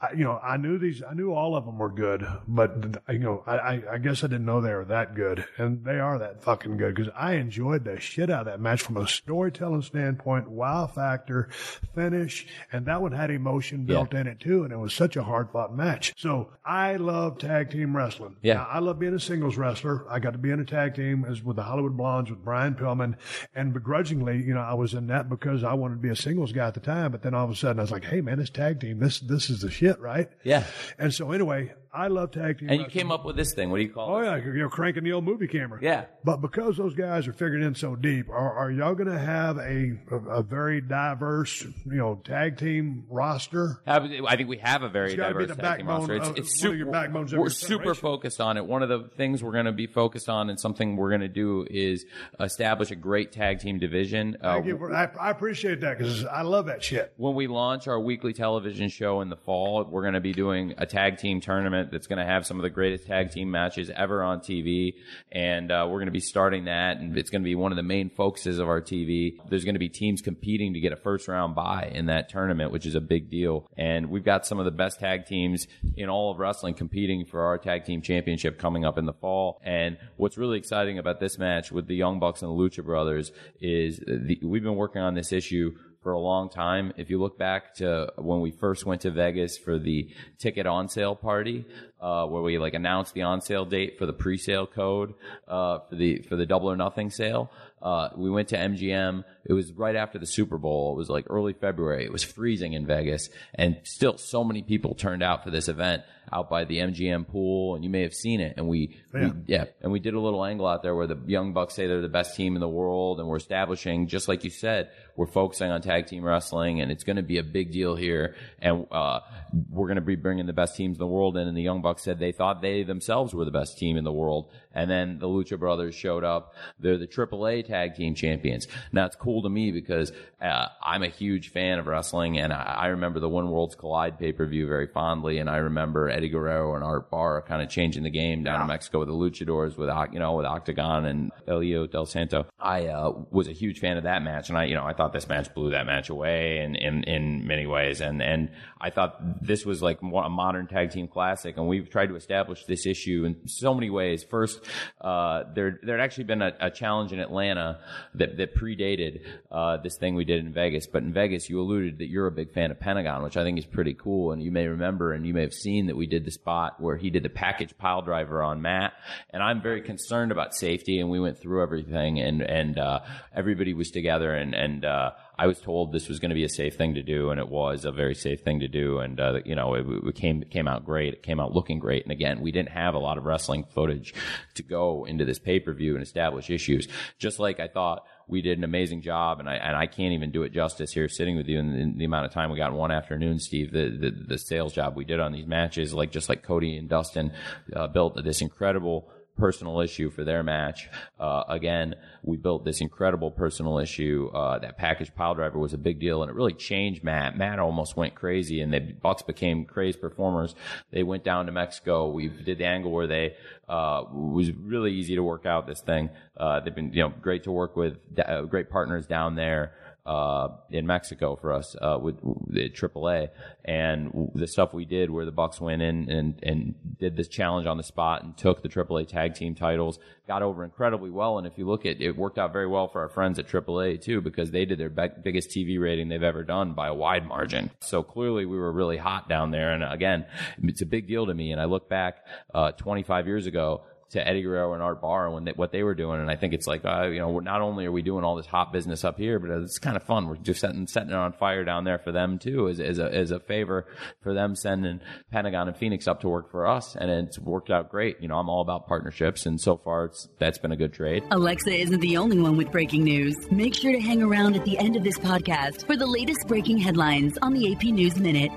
I, you know, I knew these, I knew all of them were good, but you know, I, I, I guess I didn't know they were that good, and they are that fucking good because I enjoyed the shit out of that match from a storytelling standpoint, wow factor, finish, and that one had emotion built in it too, and it was such a hard fought match. So I love tag team wrestling. Yeah. Now, I love being a singles wrestler. I got to be in a tag team as with the Hollywood Blondes with Brian Pillman, and begrudgingly, you know, I was in that because I wanted to be a singles guy at the time. But then all of a sudden, I was like, hey man, this tag team, this this is the shit, right? Yeah. And so anyway, I love tag team. and you came up with this thing. What do you call Oh it? Oh yeah, you know, cranking the old movie camera. Yeah. But because those guys are figuring in so deep, are, are y'all going to have a, a a very diverse, you know, tag team roster? I think we have a very diverse tag team roster. It's, of- it's one of your super. backbones We're super focused on it. One of the things we're going to be focused on, and something we're going to do, is establish a great tag team division. Uh, Thank you for, I, I appreciate that because I love that shit. when we launch our weekly television show in the fall, we're going to be doing a tag team tournament that's going to have some of the greatest tag team matches ever on TV. And uh, we're going to be starting that, and it's going to be one of the main focuses of our TV. There's going to be teams competing to get a first round bye in that tournament, which is a big deal. And we've got some of the best tag teams in all of wrestling competing for our tag team championship coming up in the fall. And what's really exciting about this match with the Young Bucks and the Lucha Brothers is the, we've been working on this issue for a long time. If you look back to when we first went to Vegas for the ticket on sale party, uh, where we like announced the on sale date for the pre sale code, uh, for the, for the double or nothing sale, uh, we went to MGM. It was right after the Super Bowl. It was like early February. It was freezing in Vegas and still so many people turned out for this event out by the MGM pool and you may have seen it. And we, we yeah, and we did a little angle out there where the Young Bucks say they're the best team in the world, and we're establishing, just like you said, we're focusing on tag team wrestling, and it's going to be a big deal here. And uh, we're going to be bringing the best teams in the world in. And the Young Bucks said they thought they themselves were the best team in the world, and then the Lucha Brothers showed up. They're the AAA tag team champions. Now it's cool to me because uh, I'm a huge fan of wrestling, and I, I remember the When Worlds Collide pay per view very fondly, and I remember Eddie Guerrero and Art Barr kind of changing the game down in Mexico with the Luchadors, with you know with Octagon and El Hijo del Santo. I uh, was a huge fan of that match, and I you know I thought this match blew that match away in in, in many ways, and and I thought this was like more a modern tag team classic, and we've tried to establish this issue in so many ways. First, uh, there there had actually been a, a challenge in Atlanta that, that predated uh, this thing we did in Vegas. But in Vegas, you alluded that you're a big fan of Pentagon, which I think is pretty cool. And you may remember and you may have seen that we did the spot where he did the package pile driver on Matt. And I'm very concerned about safety, and we went through everything, and and uh, everybody was together, and and uh, I was told this was going to be a safe thing to do, and it was a very safe thing to do, and uh, you know it, it came came out great. It came out looking great, and again, we didn't have a lot of wrestling footage to go into this pay per view and establish issues. Just like I thought we did an amazing job, and I and I can't even do it justice here sitting with you in, in the amount of time we got in one afternoon, Steve. The, the the sales job we did on these matches, like just like Cody and Dustin uh, built this incredible personal issue for their match. Uh, again, we built this incredible personal issue. Uh, that package pile driver was a big deal, and it really changed Matt. Matt almost went crazy, and the Bucks became crazed performers. They went down to Mexico. We did the angle where they uh, was really easy to work out this thing. Uh, they've been you know great to work with, uh, great partners down there uh, in Mexico for us uh, with, the AAA, and the stuff we did where the Bucks went in and and did this challenge on the spot and took the AAA tag team titles, got over incredibly well. And if you look at it, worked out very well for our friends at AAA too because they did their be- biggest TV rating they've ever done by a wide margin. So clearly we were really hot down there. And again, it's a big deal to me. And I look back uh, 25 years ago to Eddie Guerrero and Art Barr and they, what they were doing. And I think it's like, uh, you know, not only are we doing all this hot business up here, but it's kind of fun. We're just setting, setting it on fire down there for them too, as, as a, as a favor for them sending Pentagon and Fenix up to work for us. And it's worked out great. You know, I'm all about partnerships. And so far it's, that's been a good trade. Alexa isn't the only one with breaking news. Make sure to hang around at the end of this podcast for the latest breaking headlines on the AP News Minute.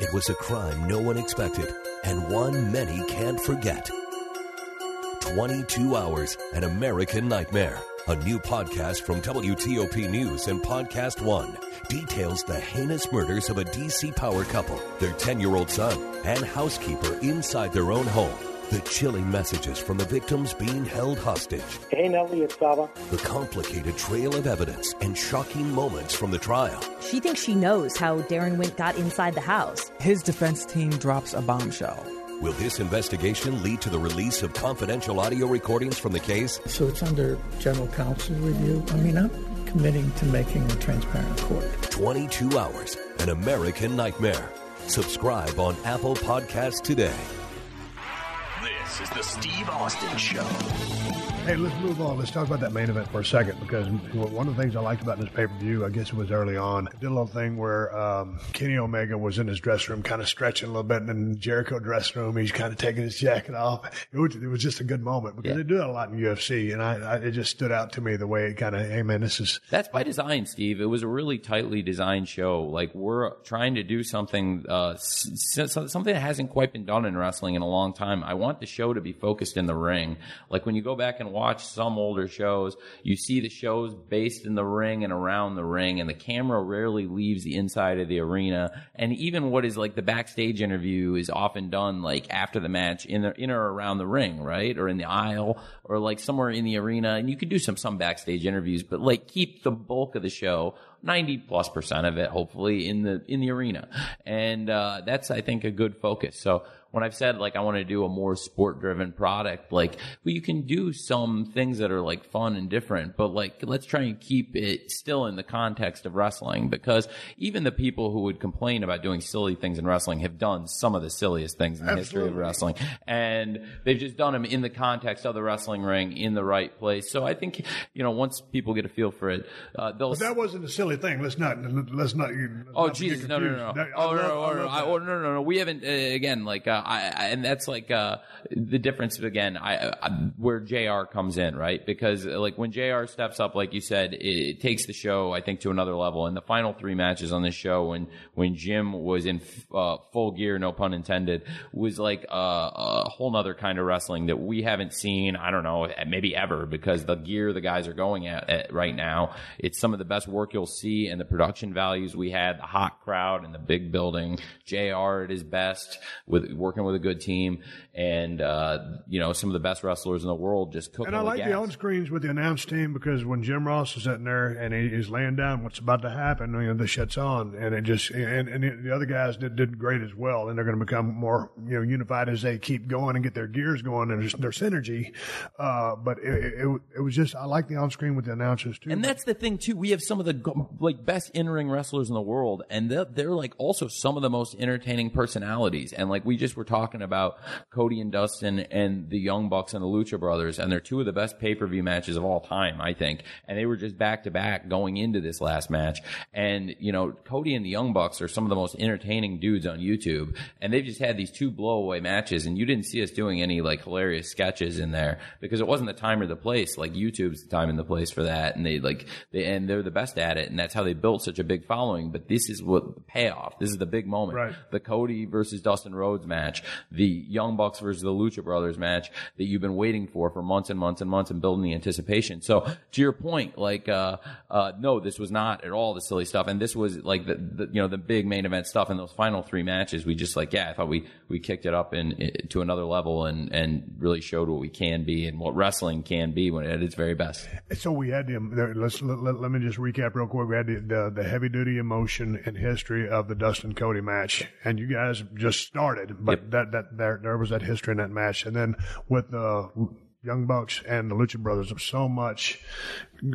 It was a crime no one expected and one many can't forget. 22 Hours, An American Nightmare. A new podcast from WTOP News and Podcast One details the heinous murders of a DC power couple, their 10 year old son, and housekeeper inside their own home. The chilling messages from the victims being held hostage. Hey, Nellie, it's Saba. The complicated trail of evidence and shocking moments from the trial. She thinks she knows how Daron Wint got inside the house. His defense team drops a bombshell. Will this investigation lead to the release of confidential audio recordings from the case? So it's under general counsel review. I mean, I'm committing to making a transparent court. 22 Hours, An American Nightmare. Subscribe on Apple Podcasts today. This is the Steve Austin Show. Hey, let's move on. Let's talk about that main event for a second because one of the things I liked about this pay per view, I guess it was early on, did a little thing where um, Kenny Omega was in his dressing room, kind of stretching a little bit, and in Jericho dressing room, he's kind of taking his jacket off. It was, it was just a good moment because yeah. they do that a lot in UFC, and I, I, it just stood out to me the way it kind of, hey man, this is that's by design, Steve. It was a really tightly designed show. Like we're trying to do something, uh, something that hasn't quite been done in wrestling in a long time. I want the show to be focused in the ring. Like when you go back and watch some older shows, you see the shows based in the ring and around the ring, and the camera rarely leaves the inside of the arena. And even what is like the backstage interview is often done like after the match in the, in or around the ring, right? Or in the aisle or like somewhere in the arena. And you could do some, some backstage interviews, but like keep the bulk of the show 90 plus percent of it, hopefully in the, in the arena. And, uh, that's, I think, a good focus. So when I've said like I want to do a more sport driven product, like well, you can do some things that are like fun and different, but like let's try and keep it still in the context of wrestling because even the people who would complain about doing silly things in wrestling have done some of the silliest things in the Absolutely. history of wrestling, and they've just done them in the context of the wrestling ring in the right place. So I think you know once people get a feel for it, uh, they'll. But that wasn't a silly thing. Let's not. Let's not. Let's oh Jesus! No, no, no, no. Oh, no, no, no, no, no, no, no. We haven't. Uh, again, like uh, I, I, and that's like uh, the difference again. I, I, where Jr. comes in, right? Because like when Jr. steps up, like you said, it, it, takes the show, I think, to another level. And the final three matches on this show, when when Jim was in uh, full gear, no pun intended, was like a, a whole nother kind of wrestling that we haven't seen. I don't know, maybe ever, because the gear the guys are going at, at right now, it's some of the best work you'll see and the production values we had, the hot crowd and the big building, JR at his best with working with a good team and, uh, you know, some of the best wrestlers in the world just cooking And I like gas. the on screens with the announce team because when Jim Ross is sitting there and he, he's laying down what's about to happen, you know, the shit's on, and it just and, and the other guys did, did great as well, and they're going to become more you know unified as they keep going and get their gears going and their synergy. Uh, but it, it, it was just I like the on screen with the announcers too. And that's the thing too. We have some of the like best in-ring wrestlers in the world, and they're, they're like also some of the most entertaining personalities. And like we just were talking about Cody and Dustin and the Young Bucks and the Lucha Brothers, and they're two of the best pay-per-view matches of all time, I think. And they were just back to back going into this last match. And you know, Cody and the Young Bucks are some of the most entertaining dudes on YouTube, and they've just had these two blowaway matches. And you didn't see us doing any like hilarious sketches in there because it wasn't the time or the place. Like YouTube's the time and the place for that, and they like they and they're the best at it, and that's how they built such a big following. But this is what the payoff. This is the big moment. Right. The Cody versus Dustin Rhodes match, the Young Bucks versus the Lucha Brothers match that you've been waiting for for months and months and months and building the anticipation. So to your point, like uh, uh, no, this was not at all the silly stuff, and this was like the, the you know the big main event stuff. In those final three matches, we just like yeah, I thought we we kicked it up in, in to another level and and really showed what we can be and what wrestling can be when at its very best. So we had the let's let, let, let me just recap real quick. We had the, the, the heavy duty emotion and history of the Dustin Cody match, and you guys just started, but that that there there was that history in that match, and then with the Young Bucks and the Lucha Brothers, have so much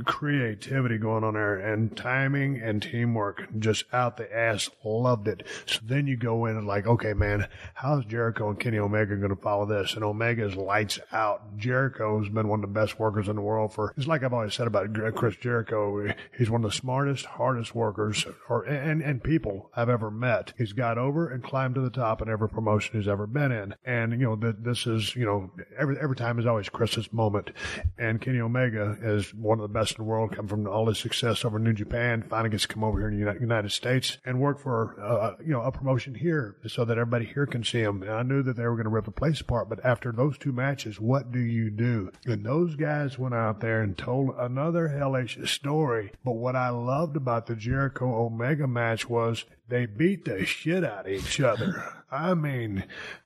creativity going on there and timing and teamwork just out the ass. Loved it. So then you go in and like, okay, man, how's Jericho and Kenny Omega going to follow this? And Omega's lights out. Jericho's been one of the best workers in the world for, it's like I've always said about Chris Jericho. He's one of the smartest, hardest workers or, and, and people I've ever met. He's got over and climbed to the top in every promotion he's ever been in. And, you know, that this is, you know, every, every time is always Chris's moment. And Kenny Omega is one of the best in the world, come from all his success over New Japan, finally gets to come over here in the United States and work for, uh, you know, a promotion here so that everybody here can see him. And I knew that they were going to rip the place apart, but after those two matches, what do you do? And those guys went out there and told another hellish story. But what I loved about the Jericho Omega match was they beat the shit out of each other. I mean,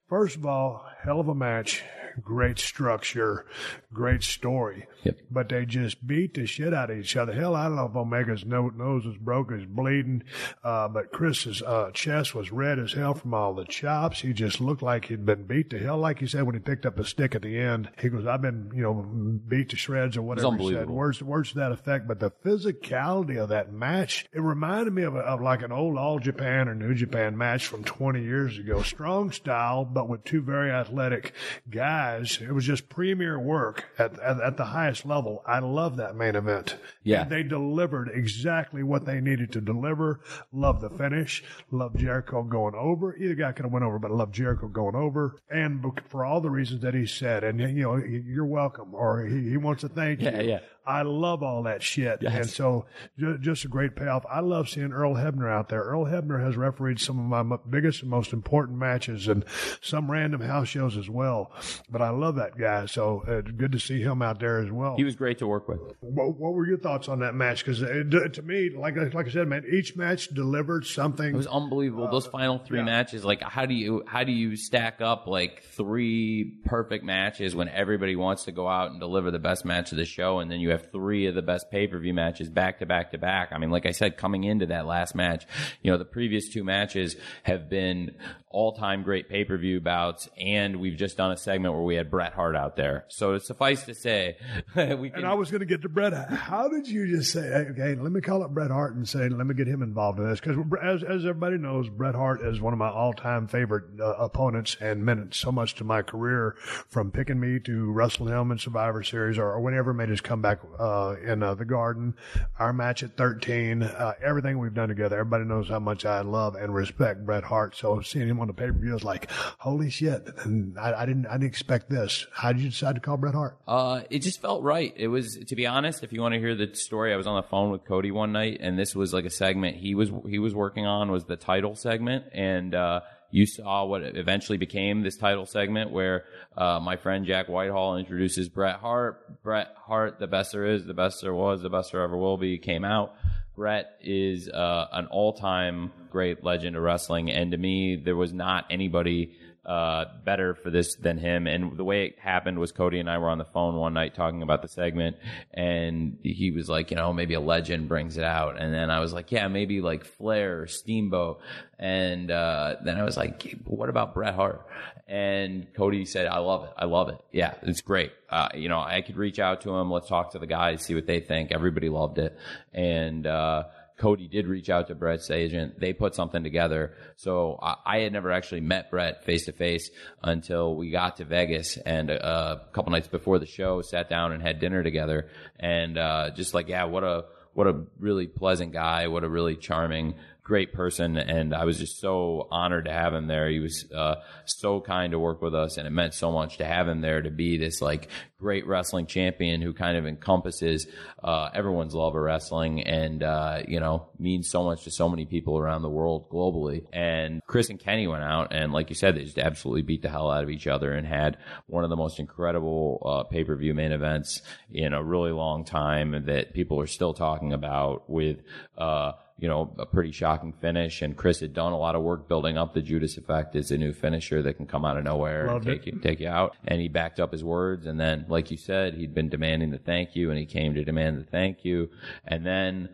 first of all, hell of a match, great structure, great story. Yep. But they just beat the shit out of each other. Hell, I don't know if Omega's nose was broken, he's bleeding, uh, but Chris's uh, chest was red as hell from all the chops. He just looked like he'd been beat to hell. Like he said when he picked up a stick at the end, he goes, "I've been, you know, beat to shreds or whatever." He said words words to that effect. But the physicality of that match, it reminded me of, a, of like an old All Japan or New Japan match from 20 years ago. Strong style, but with two very athletic guys. It was just premier work at, at, at the highest level. I love that main event. Yeah. And they delivered exactly what they needed to deliver. Love the finish. Love Jericho going over. Either guy could have went over, but I love Jericho going over. And for all the reasons that he said, and you know, you're welcome, or he, he wants to thank you. Yeah, you. yeah. I love all that shit. Yes. And so ju- just a great payoff. I love seeing Earl Hebner out there. Earl Hebner has refereed some of my m- biggest and most important matches and some random house shows as well. But I love that guy. So uh, it's good to see him out there as well. He was great to work with. what, what were your thoughts on that match? Because uh, to me, like uh, like I said, man, each match delivered something. It was unbelievable. Uh, Those final three matches, like how do you how do you stack up like three perfect matches when everybody wants to go out and deliver the best match of the show, and then you have three of the best pay per view matches back to back to back. I mean, like I said, coming into that last match, you know, the previous two matches have been all time great pay per view bouts, and we've just done a segment where we had Bret Hart out there. So suffice to say, we can. And I was going to get to Bret. How did you just say, okay, let me call up Bret Hart and say, let me get him involved in this? Because as, as everybody knows, Bret Hart is one of my all time favorite uh, opponents and meant so much to my career from picking me to wrestling him in Survivor Series or, or whenever made his comeback uh, in uh, the Garden, our match at 13, uh, everything we've done together. Everybody knows how much I love and respect Bret Hart. So seeing him on the pay per view, I was like, holy shit. And I, I didn't, I didn't expect this. How did you decide to call Bret Hart? Uh, it just felt right. It was, to be honest, if you want to hear the story, I was on the phone with Cody one night, and this was like a segment he was he was working on was the title segment, and uh, you saw what eventually became this title segment where uh, my friend Jack Whitehall introduces Bret Hart. Bret Hart, the best there is, the best there was, the best there ever will be, came out. Bret is uh, an all-time great legend of wrestling, and to me, there was not anybody uh, better for this than him. And the way it happened was Cody and I were on the phone one night talking about the segment, and he was like, you know, maybe a legend brings it out, and then I was like, yeah, maybe like Flair or Steamboat, and uh, then I was like, what about Bret Hart? And Cody said, I love it, I love it, yeah, it's great. Uh, you know, I could reach out to him, let's talk to the guys, see what they think. Everybody loved it, and. Uh, Cody did reach out to Bret's agent. They put something together. So I, I had never actually met Bret face to face until we got to Vegas and uh, a couple nights before the show, sat down and had dinner together. And uh, just like, yeah, what a what a really pleasant guy, what a really charming great person, and I was just so honored to have him there. He was uh, so kind to work with us, and it meant so much to have him there to be this like great wrestling champion who kind of encompasses uh, everyone's love of wrestling, and uh, you know means so much to so many people around the world globally. And Chris and Kenny went out, and like you said, they just absolutely beat the hell out of each other and had one of the most incredible uh, pay per view main events in a really long time that people are still talking about with uh, you know, a pretty shocking finish. And Chris had done a lot of work building up the Judas effect as a new finisher that can come out of nowhere Loved and take it. you, take you out. And he backed up his words. And then, like you said, he'd been demanding the thank you and he came to demand the thank you. And then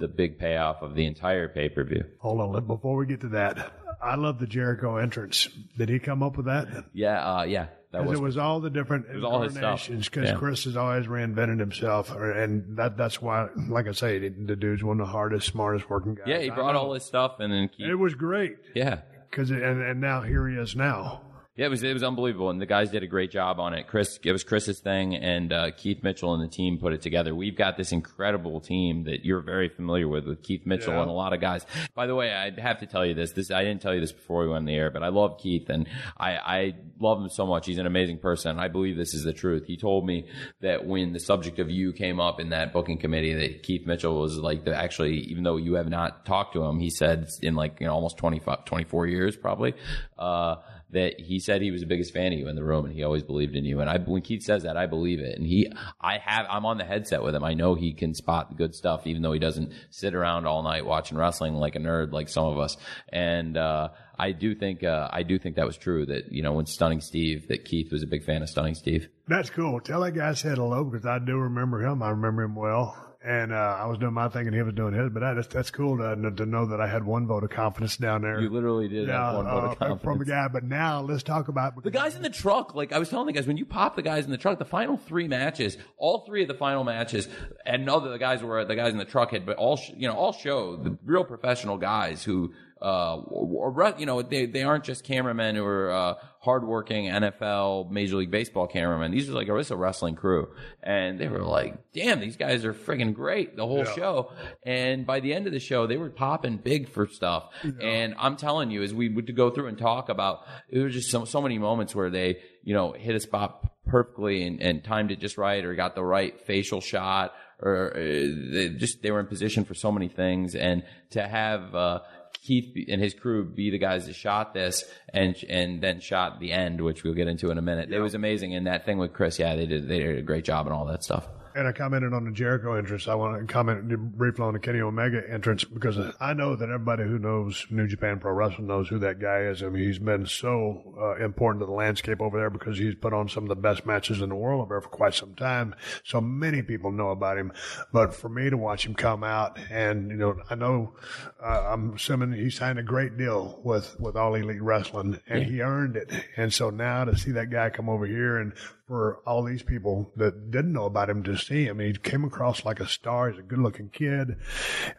the big payoff of the entire pay per view. Hold on, before we get to that, I love the Jericho entrance. Did he come up with that? Yeah, uh, yeah. That was, it was all the different was all his stuff. incarnations because Yeah. Chris has always reinvented himself, or- and that that's why, like I say, the, dude's one of the hardest, smartest working guys. yeah, he brought all his stuff and then It was great yeah. because, and and now here he is now. Yeah, it was it was unbelievable, and the guys did a great job on it. Chris, it was Chris's thing, and uh, Keith Mitchell and the team put it together. We've got this incredible team that you're very familiar with, with Keith Mitchell Yeah. and a lot of guys. By the way, I have to tell you this. This I didn't tell you this before we went on the air, but I love Keith, and I I love him so much. He's an amazing person. I believe this is the truth. He told me that when the subject of you came up in that booking committee, that Keith Mitchell was like the actually, even though you have not talked to him, he said in like you know almost 25, 24 years probably. Uh, that he said he was the biggest fan of you in the room and he always believed in you. And I, when Keith says that, I believe it. And he, I have, I'm on the headset with him. I know he can spot the good stuff, even though he doesn't sit around all night watching wrestling like a nerd like some of us. And, uh, I do think, uh, I do think that was true that, you know, when Stunning Steve, that Keith was a big fan of Stunning Steve. That's cool. Tell that guy I said hello because I do remember him. I remember him well. And uh, I was doing my thing and he was doing his, but that, that's, that's cool to, to know that I had one vote of confidence down there. You literally did yeah, have one vote of uh, from a guy. But now let's talk about The guys in the truck, like I was telling the guys, when you pop the guys in the truck, the final three matches, all three of the final matches, and know that the guys were the guys in the truck had, but all you know, all show the real professional guys who, uh, were, were- you know, they they aren't just cameramen who are uh, hardworking NFL Major League Baseball cameramen. These are like a wrestling crew, and they were like, damn, these guys are friggin' great the whole Yeah. show. And by the end of the show, they were popping big for stuff. And I'm telling you, as we would go through and talk about, there were just so, so many moments where they, you know, hit a spot perfectly and, and timed it just right or got the right facial shot or uh, they just, they were in position for so many things. And to have, uh, Keith and his crew be the guys that shot this and and then shot the end, which we'll get into in a minute. It was amazing. And that thing with Chris, yeah, they did they did a great job and all that stuff. And I commented on the Jericho entrance. I want to comment briefly on the Kenny Omega entrance because I know that everybody who knows New Japan Pro Wrestling knows who that guy is. I mean, he's been so uh, important to the landscape over there because he's put on some of the best matches in the world over there for quite some time. So many people know about him. But for me to watch him come out, and you know, I know uh, I'm assuming he signed a great deal with with All Elite Wrestling, and he earned it. And so now to see that guy come over here and for all these people that didn't know about him to see him. He came across like a star. He's a good looking kid.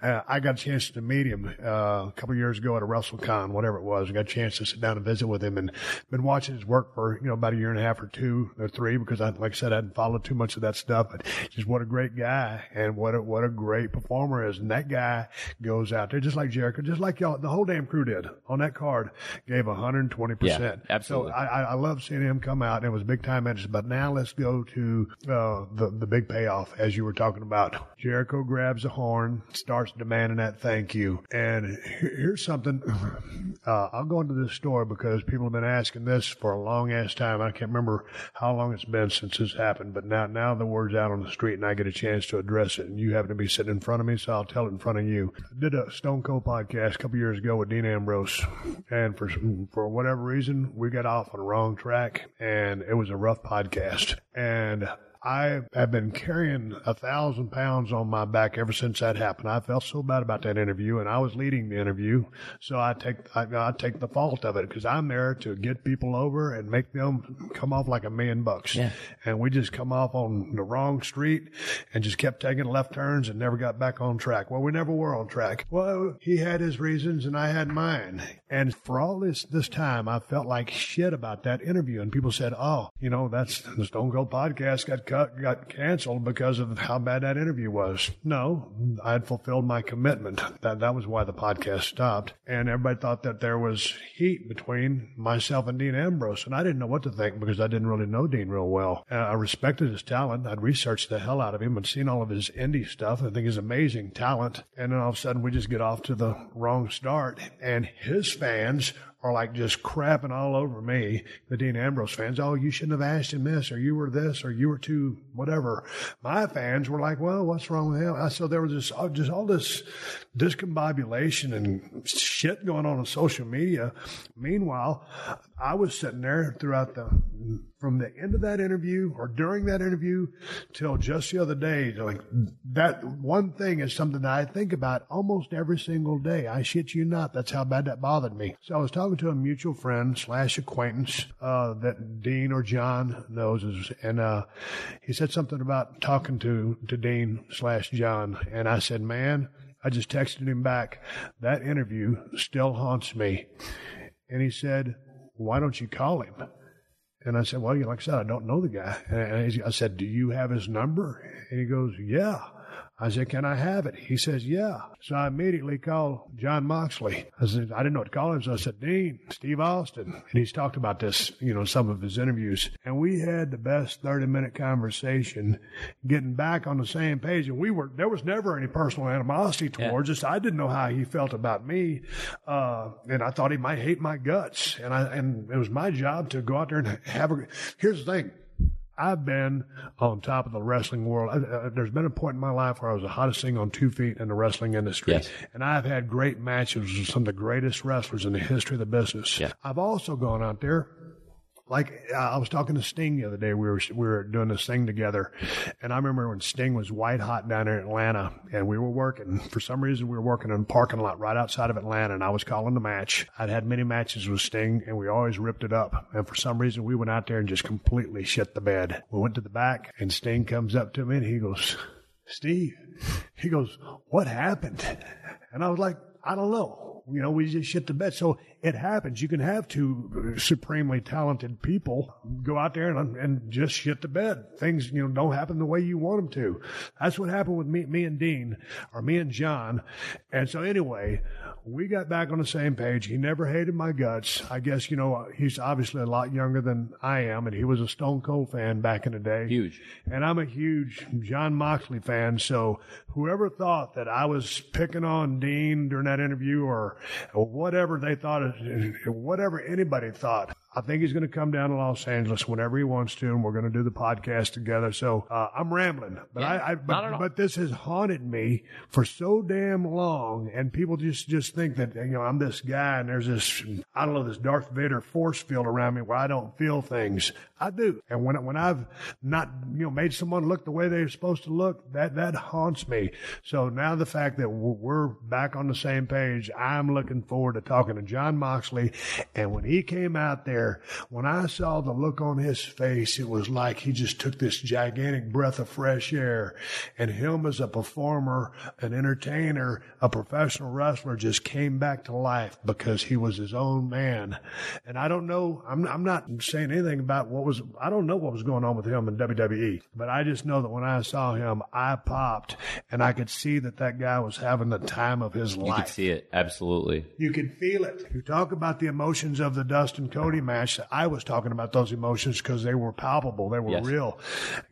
Uh, I got a chance to meet him uh, a couple years ago at a WrestleCon, whatever it was. I got a chance to sit down and visit with him and been watching his work for, you know, about a year and a half or two or three because I, like I said, I hadn't followed too much of that stuff, but just what a great guy and what a, what a great performer is. And that guy goes out there just like Jericho, just like y'all, the whole damn crew did on that card, gave 120%. Yeah, absolutely. So I, I, love seeing him come out. And it was big time match, about But now let's go to uh, the the big payoff, as you were talking about. Jericho grabs a horn, starts demanding that thank you, and here's something. Uh, I'll go into this story because people have been asking this for a long ass time. I can't remember how long it's been since this happened, but now now the word's out on the street, and I get a chance to address it. And you happen to be sitting in front of me, so I'll tell it in front of you. I did a Stone Cold podcast a couple years ago with Dean Ambrose, and for for whatever reason, we got off on the wrong track, and it was a rough podcast. And I have been carrying a thousand pounds on my back ever since that happened. I felt so bad about that interview, and I was leading the interview, so I take I, I take the fault of it because I'm there to get people over and make them come off like a million bucks. Yeah. And we just come off on the wrong street and just kept taking left turns and never got back on track. Well, we never were on track. Well, he had his reasons and I had mine. And for all this this time, I felt like shit about that interview. And people said, "Oh, you know, that's the Stone Cold podcast got cut, got canceled because of how bad that interview was." No, I had fulfilled my commitment. That that was why the podcast stopped. And everybody thought that there was heat between myself and Dean Ambrose, and I didn't know what to think because I didn't really know Dean real well. Uh, I respected his talent. I'd researched the hell out of him and seen all of his indie stuff. I think he's amazing talent. And then all of a sudden, we just get off to the wrong start, and his fans are like just crapping all over me, the Dean Ambrose fans. Oh, you shouldn't have asked him this, or you were this, or you were too whatever. My fans were like, well, what's wrong with him? I- So there was this, uh, just all this discombobulation and shit going on on social media. Meanwhile, I was sitting there throughout the, from the end of that interview or during that interview till just the other day, like that one thing is something that I think about almost every single day. I shit you not. That's how bad that bothered me. So I was talking to a mutual friend slash acquaintance, uh, that Dean or John knows and, uh, he said something about talking to, to Dean slash John. And I said, man, I just texted him back. That interview still haunts me. And he said, why don't you call him? And I said, well, like I said, I don't know the guy. And I said, do you have his number? And he goes, yeah. I said, can I have it? He says, yeah. So I immediately called John Moxley. I said, I didn't know what to call him. So I said, Dean, Steve Austin. And he's talked about this, you know, in some of his interviews. And we had the best 30 minute conversation getting back on the same page. And we were, there was never any personal animosity towards us. I didn't know how he felt about me. Uh, and I thought he might hate my guts. And I, and it was my job to go out there and have a, here's the thing. I've been on top of the wrestling world. Uh, uh, there's been a point in my life where I was the hottest thing on two feet in the wrestling industry. Yes. And I've had great matches with some of the greatest wrestlers in the history of the business. I've also gone out there. Like uh, I was talking to Sting the other day, we were we were doing this thing together, and I remember when Sting was white hot down in Atlanta, and we were working. For some reason, we were working in a parking lot right outside of Atlanta, and I was calling the match. I'd had many matches with Sting, and we always ripped it up. And for some reason, we went out there and just completely shit the bed. We went to the back, and Sting comes up to me, and he goes, "Steve," he goes, "What happened?" And I was like, "I don't know." You know, we just shit the bed. So it happens. You can have two supremely talented people go out there and, and just shit the bed. Things, you know, don't happen the way you want them to. That's what happened with me, me and Dean, or me and John. And so anyway, we got back on the same page. He never hated my guts. I guess, you know, he's obviously a lot younger than I am, and he was a Stone Cold fan back in the day. Huge. And I'm a huge John Moxley fan. So whoever thought that I was picking on Dean during that interview or, or whatever they thought, whatever anybody thought, I think he's going to come down to Los Angeles whenever he wants to, and we're going to do the podcast together. So uh, I'm rambling, but I, I but, but this has haunted me for so damn long, and people just just think that you know I'm this guy, and there's this I don't know this Darth Vader force field around me where I don't feel things. I do, and when when I've not you know made someone look the way they're supposed to look, that that haunts me. So now the fact that we're back on the same page, I'm looking forward to talking to John Moxley, and when he came out there when I saw the look on his face, it was like he just took this gigantic breath of fresh air. And him as a performer, an entertainer, a professional wrestler just came back to life because he was his own man. And I don't know, I'm, I'm not saying anything about what was, I don't know what was going on with him in WWE, but I just know that when I saw him, I popped and I could see that that guy was having the time of his life. You could see it absolutely. You could feel it. You talk about the emotions of the Dustin Cody match. I was talking about those emotions because they were palpable, they were Yes. real.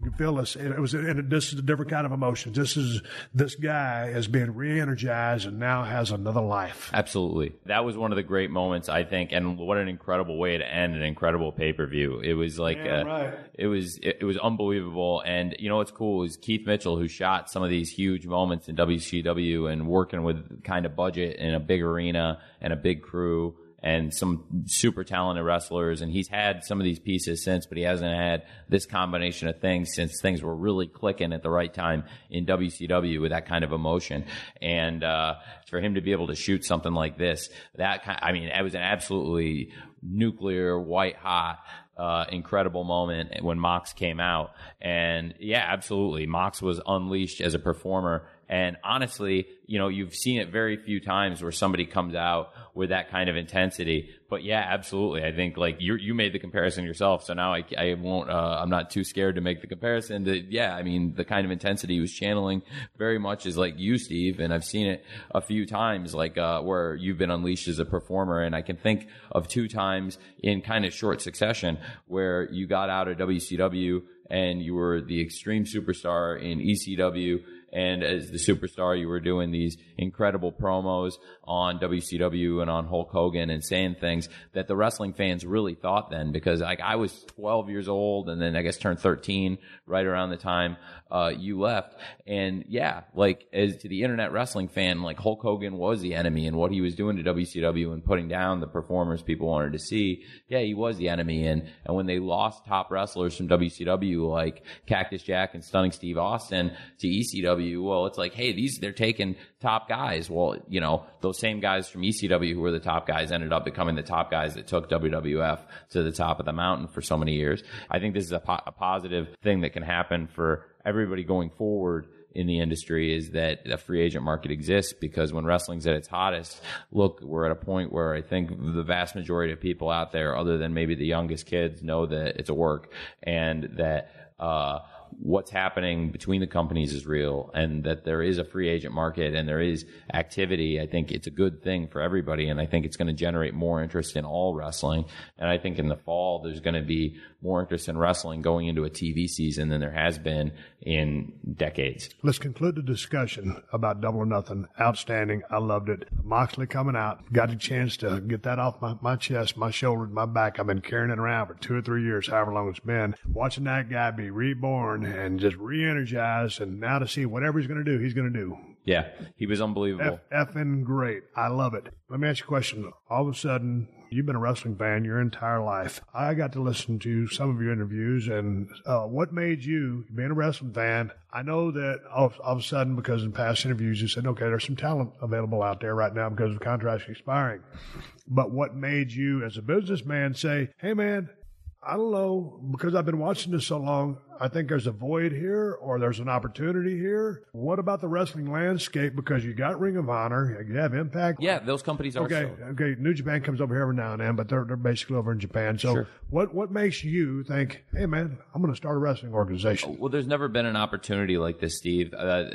You could feel this. It was, and this is a different kind of emotion. This is this guy is being re-energized and now has another life. Absolutely. That was one of the great moments, I think, and what an incredible way to end an incredible pay per view. It was like, Damn uh, right. it was, it, it was unbelievable. And you know what's cool is Keith Mitchell, who shot some of these huge moments in WCW and working with kind of budget in a big arena and a big crew and some super talented wrestlers. And he's had some of these pieces since, but he hasn't had this combination of things since things were really clicking at the right time in WCW with that kind of emotion. And, uh, for him to be able to shoot something like this, that kind, I mean, it was an absolutely nuclear, white hot, uh, incredible moment when Mox came out. And yeah, absolutely. Mox was unleashed as a performer. And honestly, you know, you've seen it very few times where somebody comes out with that kind of intensity. But yeah, absolutely. I think like you you made the comparison yourself, so now I, I won't. Uh, I'm not too scared to make the comparison. To yeah, I mean the kind of intensity he was channeling very much is like you, Steve, and I've seen it a few times, like uh, where you've been unleashed as a performer, and I can think of two times in kind of short succession where you got out of WCW and you were the extreme superstar in ECW and as the superstar, you were doing these incredible promos on WCW and on Hulk Hogan and saying things that the wrestling fans really thought then because like I was 12 years old and then I guess turned 13 right around the time uh, you left. And yeah, like as to the internet wrestling fan, like Hulk Hogan was the enemy and what he was doing to WCW and putting down the performers people wanted to see. Yeah, he was the enemy. And, and when they lost top wrestlers from WCW like Cactus Jack and Stunning Steve Austin to ECW, well, it's like, hey, these, they're taking top guys. Well, you know, those same guys from ECW who were the top guys ended up becoming the top guys that took WWF to the top of the mountain for so many years. I think this is a, po- a positive thing that can happen for everybody going forward in the industry is that the free agent market exists because when wrestling's at its hottest, look, we're at a point where I think the vast majority of people out there, other than maybe the youngest kids, know that it's a work and that, uh, what's happening between the companies is real and that there is a free agent market and there is activity. I think it's a good thing for everybody. And I think it's going to generate more interest in all wrestling. And I think in the fall, there's going to be more interest in wrestling going into a TV season than there has been in decades. Let's conclude the discussion about Double or Nothing. Outstanding. I loved it. Moxley coming out. Got a chance to get that off my, my chest, my shoulder, my back. I've been carrying it around for two or three years, however long it's been. Watching that guy be reborn and just re-energized and now to see whatever he's going to do, he's going to do. Yeah, he was unbelievable. F- effing great. I love it. Let me ask you a question. All of a sudden, you've been a wrestling fan your entire life. I got to listen to some of your interviews, and uh, what made you, being a wrestling fan, I know that all, all of a sudden, because in past interviews, you said, okay, there's some talent available out there right now because of contracts expiring. But what made you, as a businessman, say, hey, man, I don't know, because I've been watching this so long, I think there's a void here or there's an opportunity here. What about the wrestling landscape? Because you got Ring of Honor, you have Impact. Yeah, those companies are Okay, okay. New Japan comes over here every now and then, but they're, they're basically over in Japan. So Sure. what, what makes you think, hey, man, I'm going to start a wrestling organization? Well, there's never been an opportunity like this, Steve. Uh,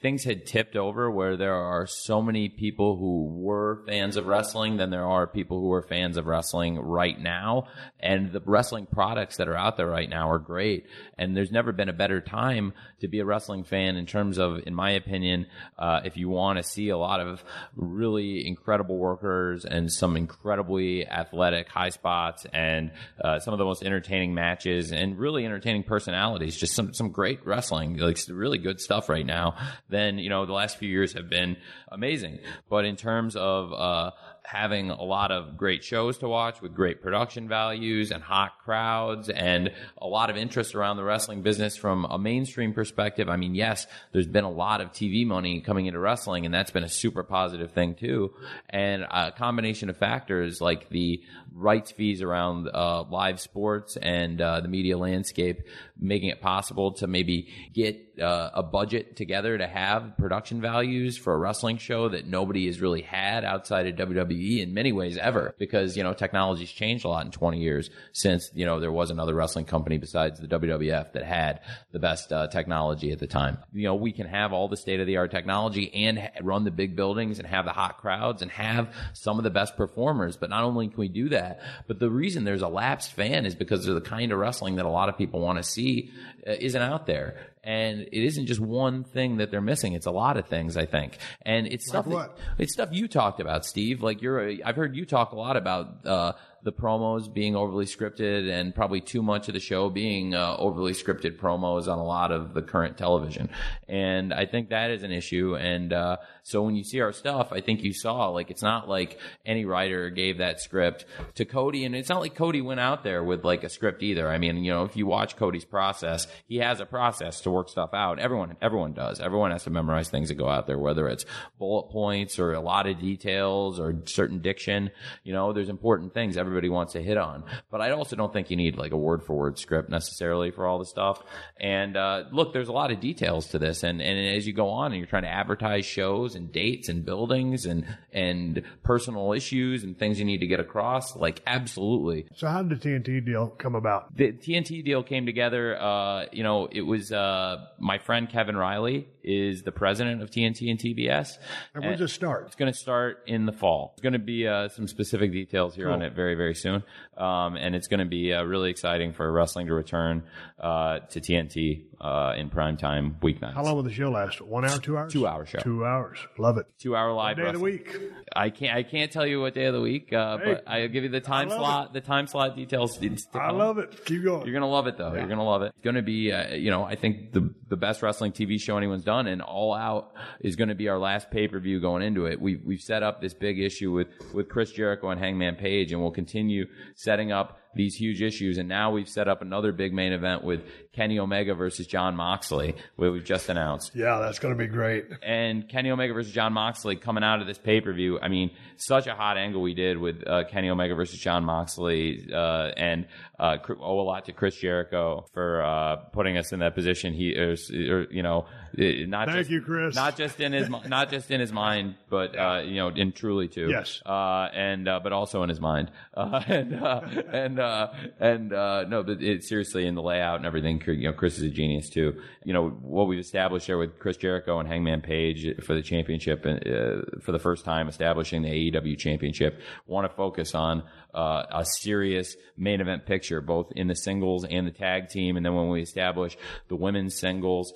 things had tipped over where there are so many people who were fans of wrestling than there are people who are fans of wrestling right now. And the wrestling products that are out there right now are great. And there's never been a better time to be a wrestling fan in terms of, in my opinion, uh, if you want to see a lot of really incredible workers and some incredibly athletic high spots and uh, some of the most entertaining matches and really entertaining personalities, just some some great wrestling, like really good stuff right now. Then you know the last few years have been amazing, but in terms of uh, having a lot of great shows to watch with great production values and hot crowds and a lot of interest around the wrestling business from a mainstream perspective. I mean, yes, there's been a lot of TV money coming into wrestling and that's been a super positive thing too. And a combination of factors like the rights fees around uh, live sports and uh, the media landscape making it possible to maybe get uh, a budget together to have production values for a wrestling show that nobody has really had outside of WWE in many ways ever because, you know, technology's changed a lot in 20 years since, you know, there was another wrestling company besides the WWF that had the best uh, technology at the time. You know, we can have all the state of the art technology and run the big buildings and have the hot crowds and have some of the best performers. But not only can we do that, but the reason there's a lapsed fan is because the kind of wrestling that a lot of people want to see uh, isn't out there. And it isn't just one thing that they're missing. It's a lot of things, I think. And it's stuff what? that, it's stuff you talked about, Steve. Like you're, a, I've heard you talk a lot about, uh, the promos being overly scripted and probably too much of the show being uh, overly scripted promos on a lot of the current television. And I think that is an issue. And uh, so when you see our stuff, I think you saw like it's not like any writer gave that script to Cody, and it's not like Cody went out there with like a script either. I mean, you know, if you watch Cody's process, he has a process to work stuff out. Everyone, everyone does. Everyone has to memorize things that go out there, whether it's bullet points or a lot of details or certain diction. You know, there's important things everybody wants to hit on. But I also don't think you need like a word for word script necessarily for all the stuff. And uh, look, there's a lot of details to this, and and as you go on and you're trying to advertise shows and dates and buildings and and personal issues and things you need to get across, like absolutely. So how did the TNT deal come about? The TNT deal came together. Uh, you know, it was uh, my friend Kevin Reilly is the president of TNT and TBS. And when's it start? It's going to start in the fall. It's going to be uh, some specific details here on it very, very soon. Um, and it's going to be uh, really exciting for wrestling to return uh, to TNT uh, in prime time weeknights. How long will the show last? One hour, two hours? Two hour show. Two hours. Love it. Two hour live Day of the week. I can't. I can't tell you what day of the week, uh, Hey, but I'll give you the time slot. The time slot details. I love it. Keep going. You're gonna love it though. You're gonna love it. It's gonna be, uh, you know, I think the the best wrestling TV show anyone's done, and All Out is gonna be our last pay per view going into it. We we've set up this big issue with with Chris Jericho and Hangman Page, and we'll continue setting up these huge issues. And now we've set up another big main event with Kenny Omega versus John Moxley, where we've just announced Yeah, that's going to be great. and Kenny Omega versus John Moxley coming out of this pay per view. I mean, such a hot angle we did with uh, Kenny Omega versus John Moxley, uh, and uh, owe a lot to Chris Jericho for uh, putting us in that position. He is, or, you know, eh, not Thank just, you, Chris. not just in his not just in his mind, but uh, you know, in truly too. Yes. Uh, and uh, but also in his mind. Uh, and uh, and uh, and uh, no, but it, seriously in the layout and everything. You know, Chris is a genius too. You know what we've established there with Chris Jericho and Hangman Page for the championship, and uh, for the first time establishing the AEW championship. Want to focus on uh, a serious main event picture, both in the singles and the tag team. And then when we establish the women's singles,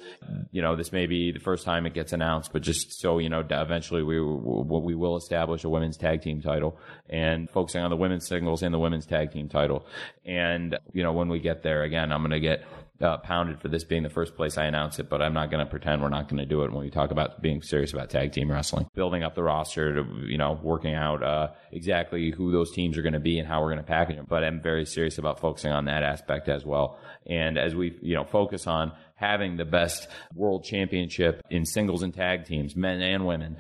you know, this may be the first time it gets announced, but just so you know, eventually we we will establish a women's tag team title and focusing on the women's singles and the women's tag team title. And you know, when we get there, again, I'm going to get uh, pounded for this being the first place I announce it, but I'm not going to pretend we're not going to do it when we talk about being serious about tag team wrestling, building up the roster to, you know, working out uh, exactly who those teams are going to be and how we're going to package them. But I'm very serious about focusing on that aspect as well. And as we, you know, focus on having the best world championship in singles and tag teams, men and women.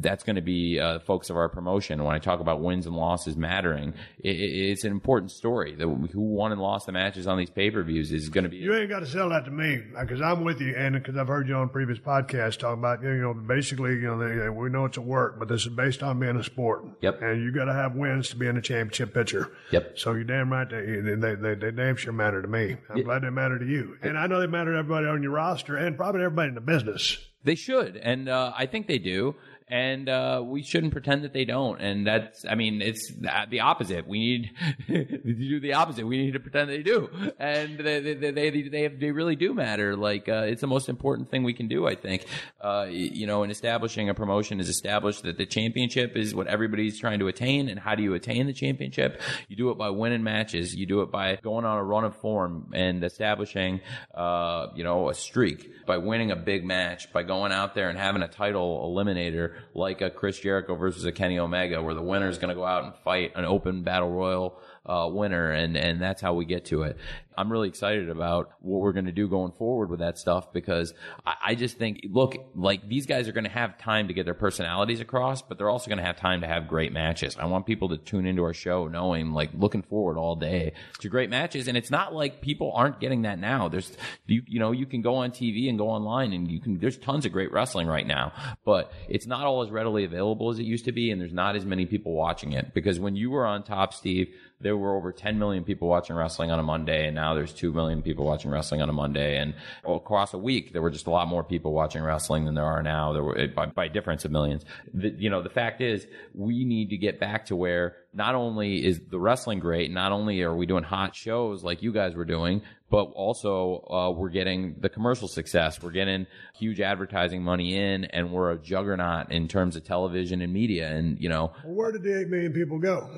That's going to be uh, focus of our promotion. When I talk about wins and losses mattering, it, it- it's an important story. The, who won and lost the matches on these pay per views is going to be. You ain't got to sell that to me because I'm with you, and because I've heard you on previous podcasts talking about you know basically you know they, we know it's a work, but this is based on being a sport. Yep. And you got to have wins to be in a championship picture. Yep. So you're damn right. They they they, they damn sure matter to me. I'm glad they matter to you, and I know they matter to everybody on your roster and probably everybody in the business. They should, and uh, I think they do. And uh, we shouldn't pretend that they don't. And that's, I mean, it's the opposite. We need to do the opposite. We need to pretend they do. And they they they they, they, have, they really do matter. Like uh, it's the most important thing we can do. I think. Uh, you know, in establishing a promotion is established that the championship is what everybody's trying to attain. And how do you attain the championship? You do it by winning matches. You do it by going on a run of form and establishing, uh, you know, a streak by winning a big match, by going out there and having a title eliminator like a Chris Jericho versus a Kenny Omega, where the winner is going to go out and fight an open battle royal uh, winner, and and that's how we get to it. I'm really excited about what we're going to do going forward with that stuff because I, I just think, look, like these guys are going to have time to get their personalities across, but they're also going to have time to have great matches. I want people to tune into our show knowing, like, looking forward all day to great matches, and it's not like people aren't getting that now. There's, you, you know, you can go on TV and go online, and you can. There's tons of great wrestling right now, but it's not all as readily available as it used to be, and there's not as many people watching it because when you were on top, Steve there were over 10 million people watching wrestling on a Monday, and now there's 2 million people watching wrestling on a Monday. And across a week, there were just a lot more people watching wrestling than there are now. There were, by, by difference of millions. The, you know, the fact is, we need to get back to where not only is the wrestling great, not only are we doing hot shows like you guys were doing, but also uh, we're getting the commercial success. We're getting huge advertising money in, and we're a juggernaut in terms of television and media. And you know, well, where did the eight million people go?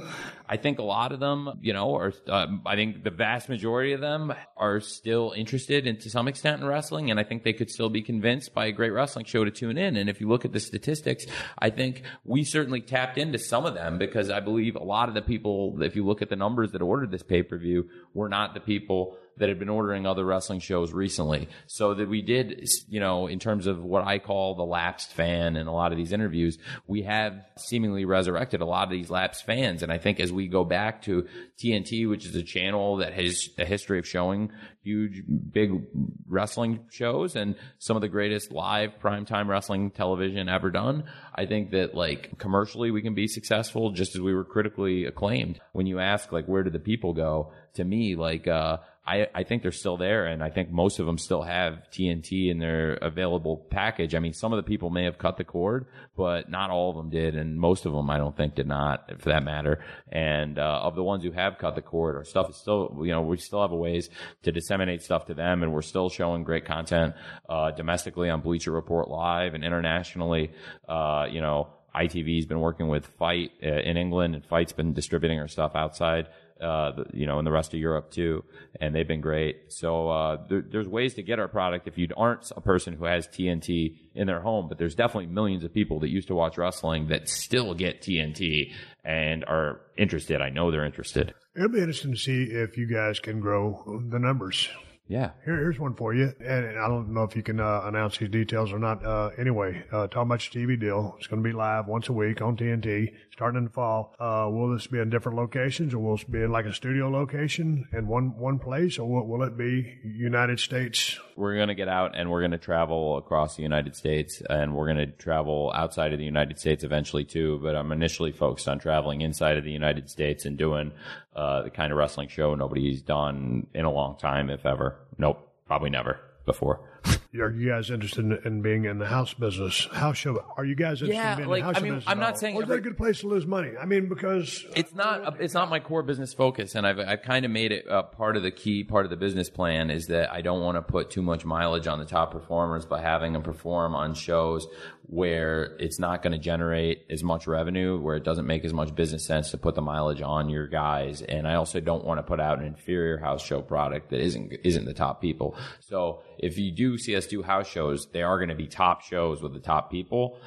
I think a lot of them, you know, are. Uh, I think the vast majority of them are still interested in to some extent in wrestling, and I think they could still be convinced by a great wrestling show to tune in. And if you look at the statistics, I think we certainly tapped into some of them because I believe a lot of the people, if you look at the numbers that ordered this pay per view, were not the people that had been ordering other wrestling shows recently. So that we did, you know, in terms of what I call the lapsed fan in a lot of these interviews, we have seemingly resurrected a lot of these lapsed fans. And I think as we go back to TNT, which is a channel that has a history of showing huge, big wrestling shows and some of the greatest live primetime wrestling television ever done, I think that like commercially we can be successful just as we were critically acclaimed. When you ask like, where did the people go? To me, like, uh, I, I think they're still there, and I think most of them still have TNT in their available package. I mean, some of the people may have cut the cord, but not all of them did, and most of them I don't think did not, for that matter. And uh, of the ones who have cut the cord, our stuff is still, you know, we still have a ways to disseminate stuff to them, and we're still showing great content uh, domestically on Bleacher Report Live and internationally. Uh, you know, ITV's been working with FITE uh, in England, and FITE's been distributing our stuff outside uh, you know, in the rest of Europe too, and they've been great. So uh, there, there's ways to get our product if you aren't a person who has TNT in their home, but there's definitely millions of people that used to watch wrestling that still get TNT and are interested. I know they're interested. It'll be interesting to see if you guys can grow the numbers. Yeah. Here, here's one for you, and I don't know if you can uh, announce these details or not. Uh, anyway, uh, talking about your TV deal, it's going to be live once a week on TNT, starting in the fall. Uh, will this be in different locations, or will it be in like a studio location in one one place, or will, will it be United States? We're going to get out and we're going to travel across the United States, and we're going to travel outside of the United States eventually too. But I'm initially focused on traveling inside of the United States and doing uh, the kind of wrestling show nobody's done in a long time, if ever. Nope, probably never before. Are you guys interested in, in, being in the house business? House show? Are you guys interested yeah, in being like, in the house I mean, business? I'm not saying. Or is that a good place to lose money? I mean, because it's not. It's not my core business focus, and I've I've kind of made it uh, part of the key part of the business plan is that I don't want to put too much mileage on the top performers by having them perform on shows where it's not going to generate as much revenue, where it doesn't make as much business sense to put the mileage on your guys. And I also don't want to put out an inferior house show product that isn't isn't the top people. So if you do see us do house shows, they are going to be top shows with the top people,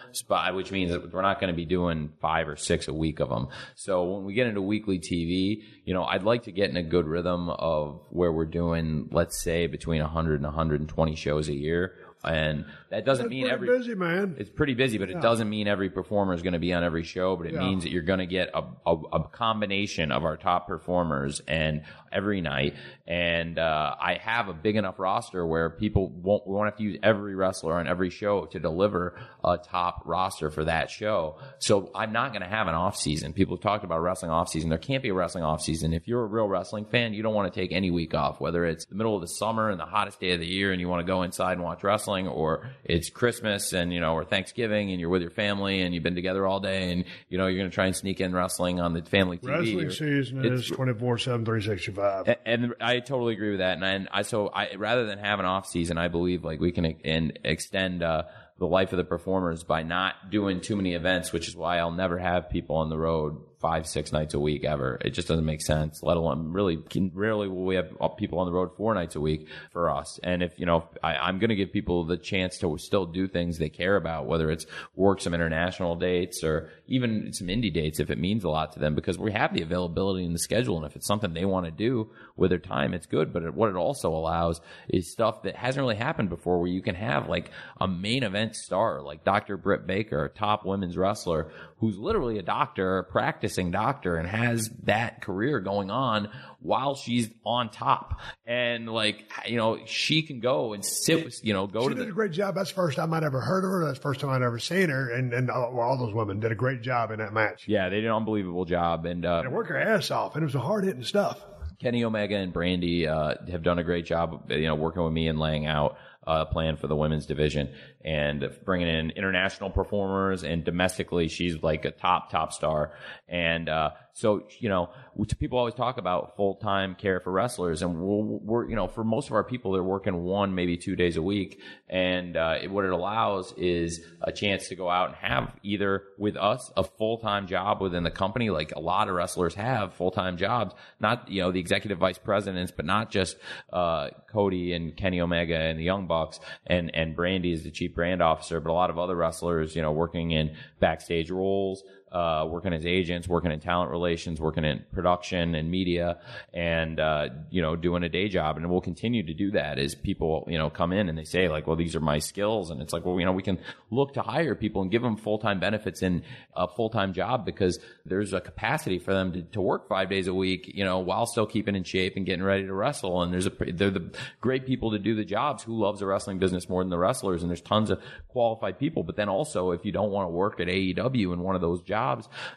which means that we're not going to be doing five or six a week of them. So when we get into weekly TV, you know, I'd like to get in a good rhythm of where we're doing, let's say, between 100 and 120 shows a year and that doesn't That's mean every busy man. It's pretty busy, but Yeah. it doesn't mean every performer is going to be on every show. But it Yeah. means that you're going to get a, a, a combination of our top performers and every night. And uh, I have a big enough roster where people won't we won't have to use every wrestler on every show to deliver a top roster for that show. So I'm not going to have an off season. People have talked about wrestling off season. There can't be a wrestling off season. If you're a real wrestling fan, you don't want to take any week off, whether it's the middle of the summer and the hottest day of the year and you want to go inside and watch wrestling or it's Christmas and, you know, or Thanksgiving and you're with your family and you've been together all day and, you know, you're going to try and sneak in wrestling on the family TV. Wrestling or- season it's- is 24 7, 365. a- And I totally agree with that. And I, and I so I rather than have an off season, I believe like we can and extend uh, the life of the performers by not doing too many events, which is why I'll never have people on the road five, six nights a week ever. It just doesn't make sense, let alone really, can, rarely will we have people on the road four nights a week for us. And if, you know, I, I'm going to give people the chance to still do things they care about, whether it's work some international dates or even some indie dates if it means a lot to them because we have the availability in the schedule. And if it's something they want to do with their time, it's good. But it, what it also allows is stuff that hasn't really happened before where you can have like a main event star like Dr. Britt Baker, top women's wrestler who's literally a doctor, a practicing doctor, and has that career going on while she's on top. And like, you know, she can go and sit, with, you know, go to she to did the. a great job. That's the first time I'd ever heard of her. That's the first time I'd ever seen her. And, and all, all those women did a great job in that match. Yeah, they did an unbelievable job. And, uh, They worked her ass off, and it was a hard hitting stuff. Kenny Omega and Brandi uh, have done a great job, you know, working with me and laying out uh, plan for the women's division and bringing in international performers and domestically, she's like a top top star. And uh, so, you know, people always talk about full time care for wrestlers, and we're, we're, you know, for most of our people, they're working one maybe two days a week, and uh, it, what it allows is a chance to go out and have either with us a full time job within the company, like a lot of wrestlers have full time jobs, not you know the executive vice presidents, but not just uh, Cody and Kenny Omega and the Young Bucks, and and Brandi is the chief brand officer, but a lot of other wrestlers, you know, working in backstage roles, uh, working as agents, working in talent relations, working in production and media, and uh, you know, doing a day job. And we'll continue to do that as people, you know, come in and they say like, "Well, these are my skills," and it's like, well, you know, we can look to hire people and give them full time benefits in a full time job because there's a capacity for them to, to work five days a week, you know, while still keeping in shape and getting ready to wrestle. And there's a they're the great people to do the jobs. Who loves the wrestling business more than the wrestlers? And there's tons of qualified people. But then also, if you don't want to work at AEW in one of those jobs,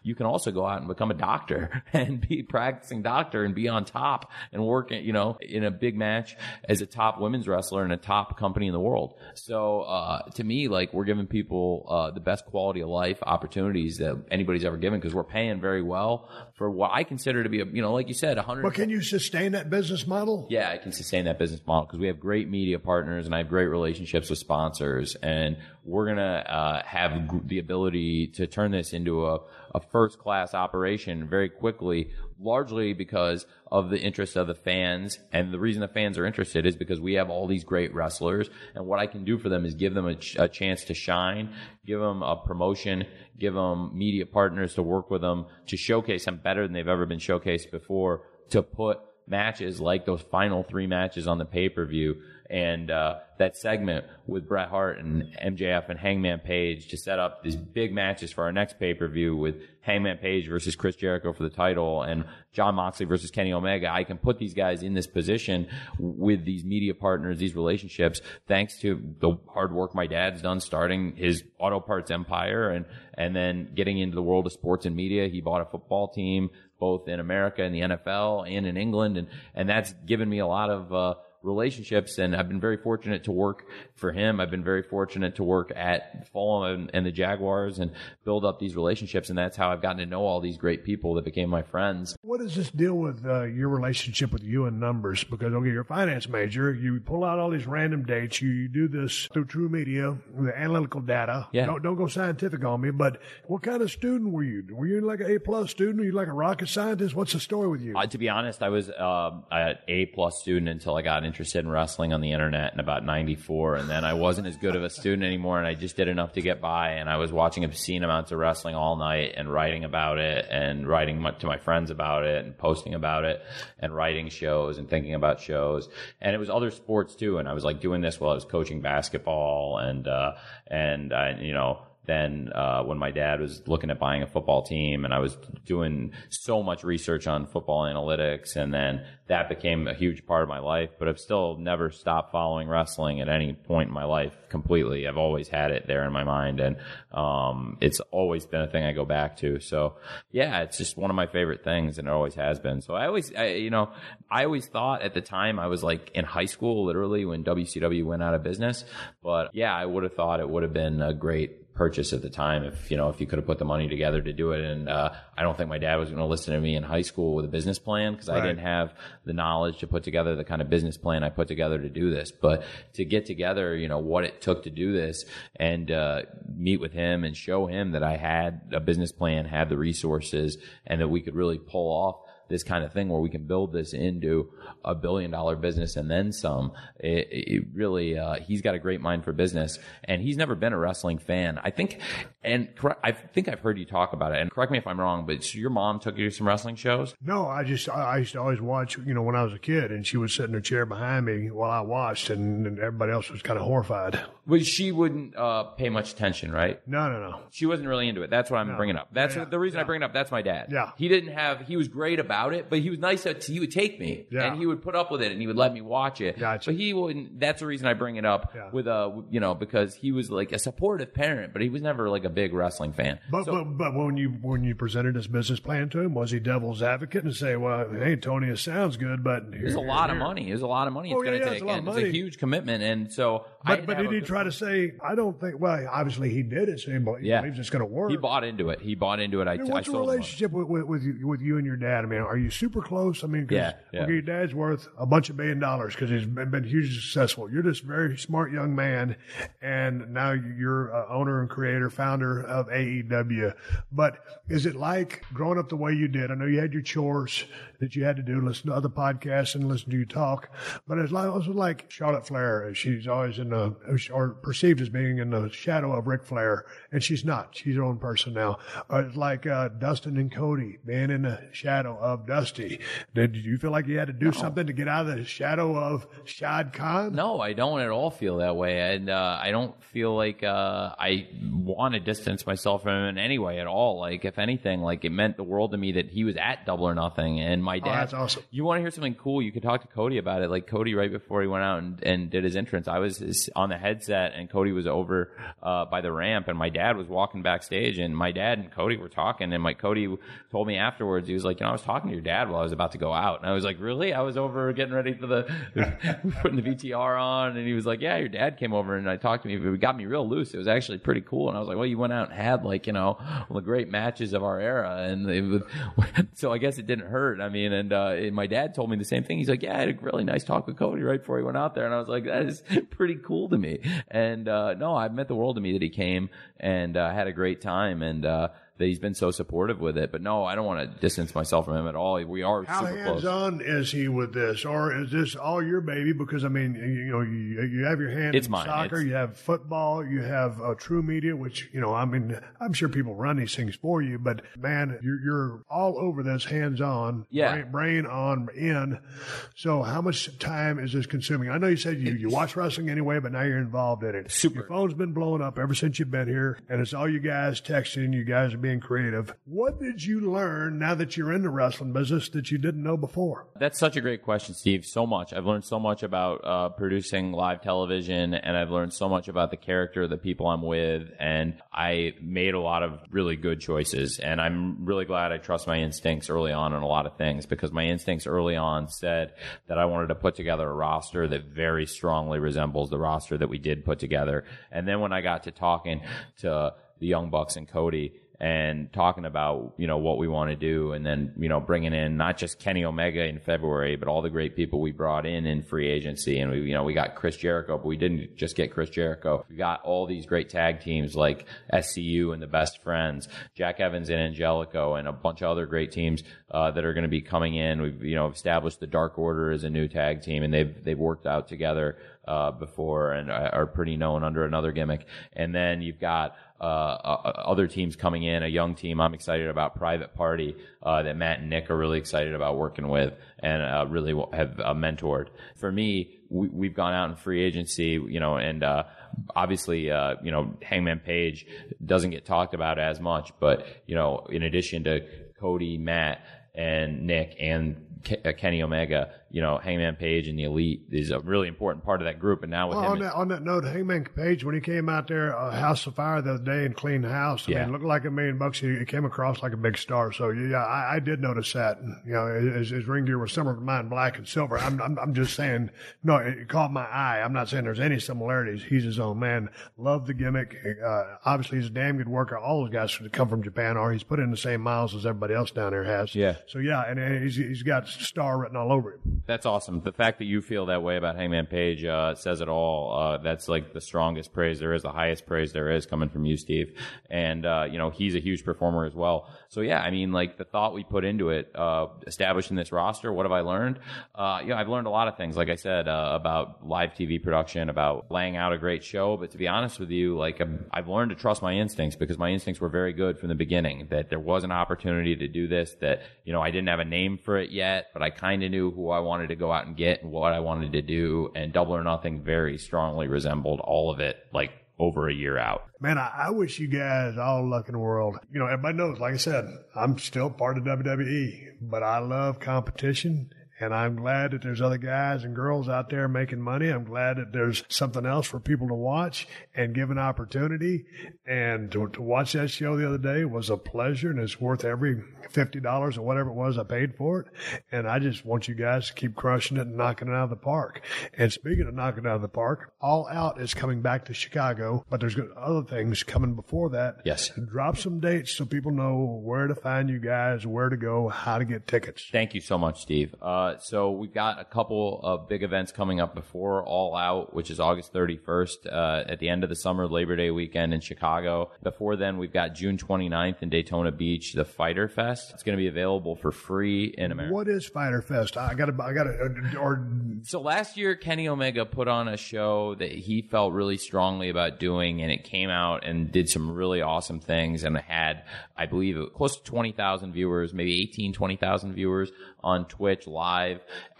you can also go out and become a doctor and be practicing doctor and be on top and work, you know, in a big match as a top women's wrestler in a top company in the world. So, uh, to me, like we're giving people, uh, the best quality of life opportunities that anybody's ever given because we're paying very well for what I consider to be a, you know, like you said, a hundred. But can you sustain that business model? Yeah, I can sustain that business model because we have great media partners and I have great relationships with sponsors, and we're gonna uh, have g- the ability to turn this into a, a first class operation very quickly, largely because of the interest of the fans. And the reason the fans are interested is because we have all these great wrestlers, and what I can do for them is give them a, ch- a chance to shine, give them a promotion, give them media partners to work with them to showcase them better than they've ever been showcased before, to put matches like those final three matches on the pay per view and uh, that segment with Bret Hart and MJF and Hangman Page to set up these big matches for our next pay per view with Hangman Page versus Chris Jericho for the title and Jon Moxley versus Kenny Omega. I can put these guys in this position with these media partners, these relationships, thanks to the hard work my dad's done starting his auto parts empire and and then getting into the world of sports and media. He bought a football team both in America and the NFL and in England, and and that's given me a lot of. Uh, relationships and I've been very fortunate to work for him. I've been very fortunate to work at Fulham and, and, the Jaguars and build up these relationships and that's how I've gotten to know all these great people that became my friends. What does this deal with uh, your relationship with you and numbers? Because okay, you're a finance major, you pull out all these random dates, you, you do this through TruMedia, the analytical data. Yeah. Don't, don't go scientific on me, but what kind of student were you? Were you like an A plus student? Were you like a rocket scientist? What's the story with you? Uh, to be honest, I was uh, an A plus student until I got interested in wrestling on the internet in about 94 and then I wasn't as good of a student anymore and I just did enough to get by and I was watching obscene amounts of wrestling all night and writing about it and writing to my friends about it and posting about it and writing shows and thinking about shows. And it was other sports too and I was like doing this while I was coaching basketball and uh and I you know then uh, when my dad was looking at buying a football team and I was doing so much research on football analytics and then that became a huge part of my life but I've still never stopped following wrestling at any point in my life completely. I've always had it there in my mind and um, it's always been a thing I go back to. So yeah it's just one of my favorite things and it always has been. So I always I, you know I always thought at the time I was like in high school literally when WCW went out of business but yeah I would have thought it would have been a great purchase at the time if you know if you could have put the money together to do it and uh, i don't think my dad was going to listen to me in high school with a business plan because Right. i didn't have the knowledge to put together the kind of business plan i put together to do this but to get together you know what it took to do this and uh, meet with him and show him that i had a business plan had the resources and that we could really pull off this kind of thing where we can build this into a billion dollar business and then some. It, it really, uh, he's got a great mind for business and he's never been a wrestling fan. I think, and correct, I think I've heard you talk about it and correct me if I'm wrong, but your mom took you to some wrestling shows? No, I just I used to always watch, you know, when I was a kid, and she would sit in her chair behind me while I watched, and, and everybody else was kind of horrified. But she wouldn't uh, pay much attention, right? No, no, no. She wasn't really into it. That's what I'm No. bringing up. That's Yeah, the reason I bring it up. That's my dad. Yeah. He didn't have. He was great about it, but he was nice. That he would take me Yeah. and he would put up with it and he would let me watch it. Gotcha. But he wouldn't. That's the reason I bring it up Yeah. with uh, a you know because he was like a supportive parent, but he was never like a big wrestling fan. But, So- but but when you when you presented this business plan to him, was he devil's advocate and say, "Well, hey, Tony, it sounds good, but here, There's a lot of here." money. There's a lot of money oh, it's Oh, going to yeah, take. it's a of It's a huge commitment, and so. But but did he try to say, "I don't think"? Well, obviously he did it, so he bel- he Yeah. it's going to work. He bought into it. He bought into it. I, I mean, what's your sold him on it. relationship with, with, with, you, with you and your dad? I mean, are you super close? I mean, 'cause, Yeah, yeah. okay, your dad's worth a bunch of billion dollars because he's been, been hugely successful. You're this very smart young man, and now you're uh, owner and creator, founder of AEW. But is it like growing up the way you did? I know you had your chores that you had to do, listen to other podcasts and listen to you talk, but it's like, also like Charlotte Flair. She's always in the, or perceived as being in the shadow of Ric Flair, and she's not. She's her own person now. It's like uh, Dustin and Cody being in the shadow of Dusty. Did you feel like you had to do something to get out of the shadow of Shad Khan? No, I don't at all feel that way, and uh, I don't feel like uh, I want to distance myself from him in any way at all. Like, if anything, like it meant the world to me that he was at Double or Nothing, and my dad. Oh, that's awesome. You want to hear something cool? You could talk to Cody about it. Like Cody, right before he went out and, and did his entrance, I was on the headset, and Cody was over uh, by the ramp, and my dad was walking backstage, and my dad and Cody were talking, and my Cody told me afterwards, he was like, you know, I was talking to your dad while I was about to go out, and I was like, really? I was over getting ready for the putting the VTR on, and he was like, yeah, your dad came over and I talked to me, it got me real loose. It was actually pretty cool, and I was like, well, you went out and had like you know the great matches of our era, and was, so I guess it didn't hurt. I mean, and, uh, and my dad told me the same thing. He's like, yeah, I had a really nice talk with Cody right before he went out there, and I was like, that is pretty cool to me. And uh, no, I meant the world to me that he came and uh, had a great time, and uh, that he's been so supportive with it. But no, I don't want to distance myself from him at all. We are How super hands on is he with this, or is this all your baby? Because I mean, you, know, you, you have your hand It's in mine. soccer, It's- you have football, you have uh, TruMedia, which you know, I mean, I'm sure people run these things for you, but man, you're, you're all over this, hands on, Yeah. brain, brain on, in. So, how much time is this consuming? I know you said you, you watch wrestling anyway, but now you're involved in it. Super. Your phone's been blowing up ever since you've been here, and it's all you guys texting. You guys are being creative. What did you learn now that you're in the wrestling business that you didn't know before? That's such a great question, Steve. So much. I've learned so much about uh, producing live television, and I've learned so much about the character of the people I'm with, and I made a lot of really good choices. And I'm really glad I trust my instincts early on in a lot of things because my instincts early on said that I wanted to put together a roster that very strongly resembles the roster that we did put together. And then when I got to talking to the Young Bucks and Cody, and talking about you know what we want to do, and then you know bringing in not just Kenny Omega in February, but all the great people we brought in in free agency, and we you know we got Chris Jericho, but we didn't just get Chris Jericho. We got all these great tag teams like SCU and the Best Friends, Jack Evans and Angelico, and a bunch of other great teams uh, that are going to be coming in. We've you know established the Dark Order as a new tag team, and they've they've worked out together uh, before and are are pretty known under another gimmick. And then you've got uh, uh, other teams coming in, a young team. I'm excited about Private Party uh, that Matt and Nick are really excited about working with and uh, really have uh, mentored. For me, we, we've gone out in free agency, you know, and uh, obviously, uh, you know, Hangman Page doesn't get talked about as much, but you know, in addition to Cody, Matt, and Nick and Uh, Kenny Omega, you know, Hangman Page and the Elite is a really important part of that group. And now with Well, him, on, that, on that note, Hangman Page, when he came out there, uh, House of Fire the other day and cleaned the house, I Yeah. mean, it looked like a million bucks. He, he came across like a big star. So, yeah, I, I did notice that. And, you know, his, his ring gear was similar to mine, black and silver. I'm, I'm, I'm just saying, no, it caught my eye. I'm not saying there's any similarities. He's his own man. Love the gimmick. Uh, obviously, he's a damn good worker. All those guys that come from Japan are. He's put in the same miles as everybody else down there has. Yeah. So, yeah, and, and he's, he's got star written all over him. That's awesome. The fact that you feel that way about Hangman Page uh, says it all. Uh, that's like the strongest praise there is, the highest praise there is coming from you, Steve. And uh, you know he's a huge performer as well. So yeah, I mean, like the thought we put into it, uh, establishing this roster. What have I learned? Uh, you know, I've learned a lot of things. Like I said uh, about live TV production, about laying out a great show. But to be honest with you, like I'm, I've learned to trust my instincts because my instincts were very good from the beginning. That there was an opportunity to do this. That you know I didn't have a name for it yet, but I kind of knew who I wanted to go out and get and what I wanted to do. And Double or Nothing very strongly resembled all of it, like over a year out. Man, I, I wish you guys all luck in the world. You know, everybody knows, like I said, I'm still part of WWE, but I love competition. And I'm glad that there's other guys and girls out there making money. I'm glad that there's something else for people to watch and give an opportunity. And to, to watch that show the other day was a pleasure and it's worth every $50 or whatever it was I paid for it. And I just want you guys to keep crushing it and knocking it out of the park. And speaking of knocking it out of the park, All Out is coming back to Chicago, but there's other things coming before that. Yes. Drop some dates so people know where to find you guys, where to go, how to get tickets. Thank you so much, Steve. Uh, so we've got a couple of big events coming up before All Out, which is August 31st uh, at the end of the summer Labor Day weekend in Chicago. Before then, we've got June 29th in Daytona Beach, the Fyter Fest. It's going to be available for free in America. What is Fyter Fest? I got to, I got to, or So last year, Kenny Omega put on a show that he felt really strongly about doing, and it came out and did some really awesome things, and had, I believe, close to 20,000 viewers, maybe 18, 20,000 viewers on Twitch live.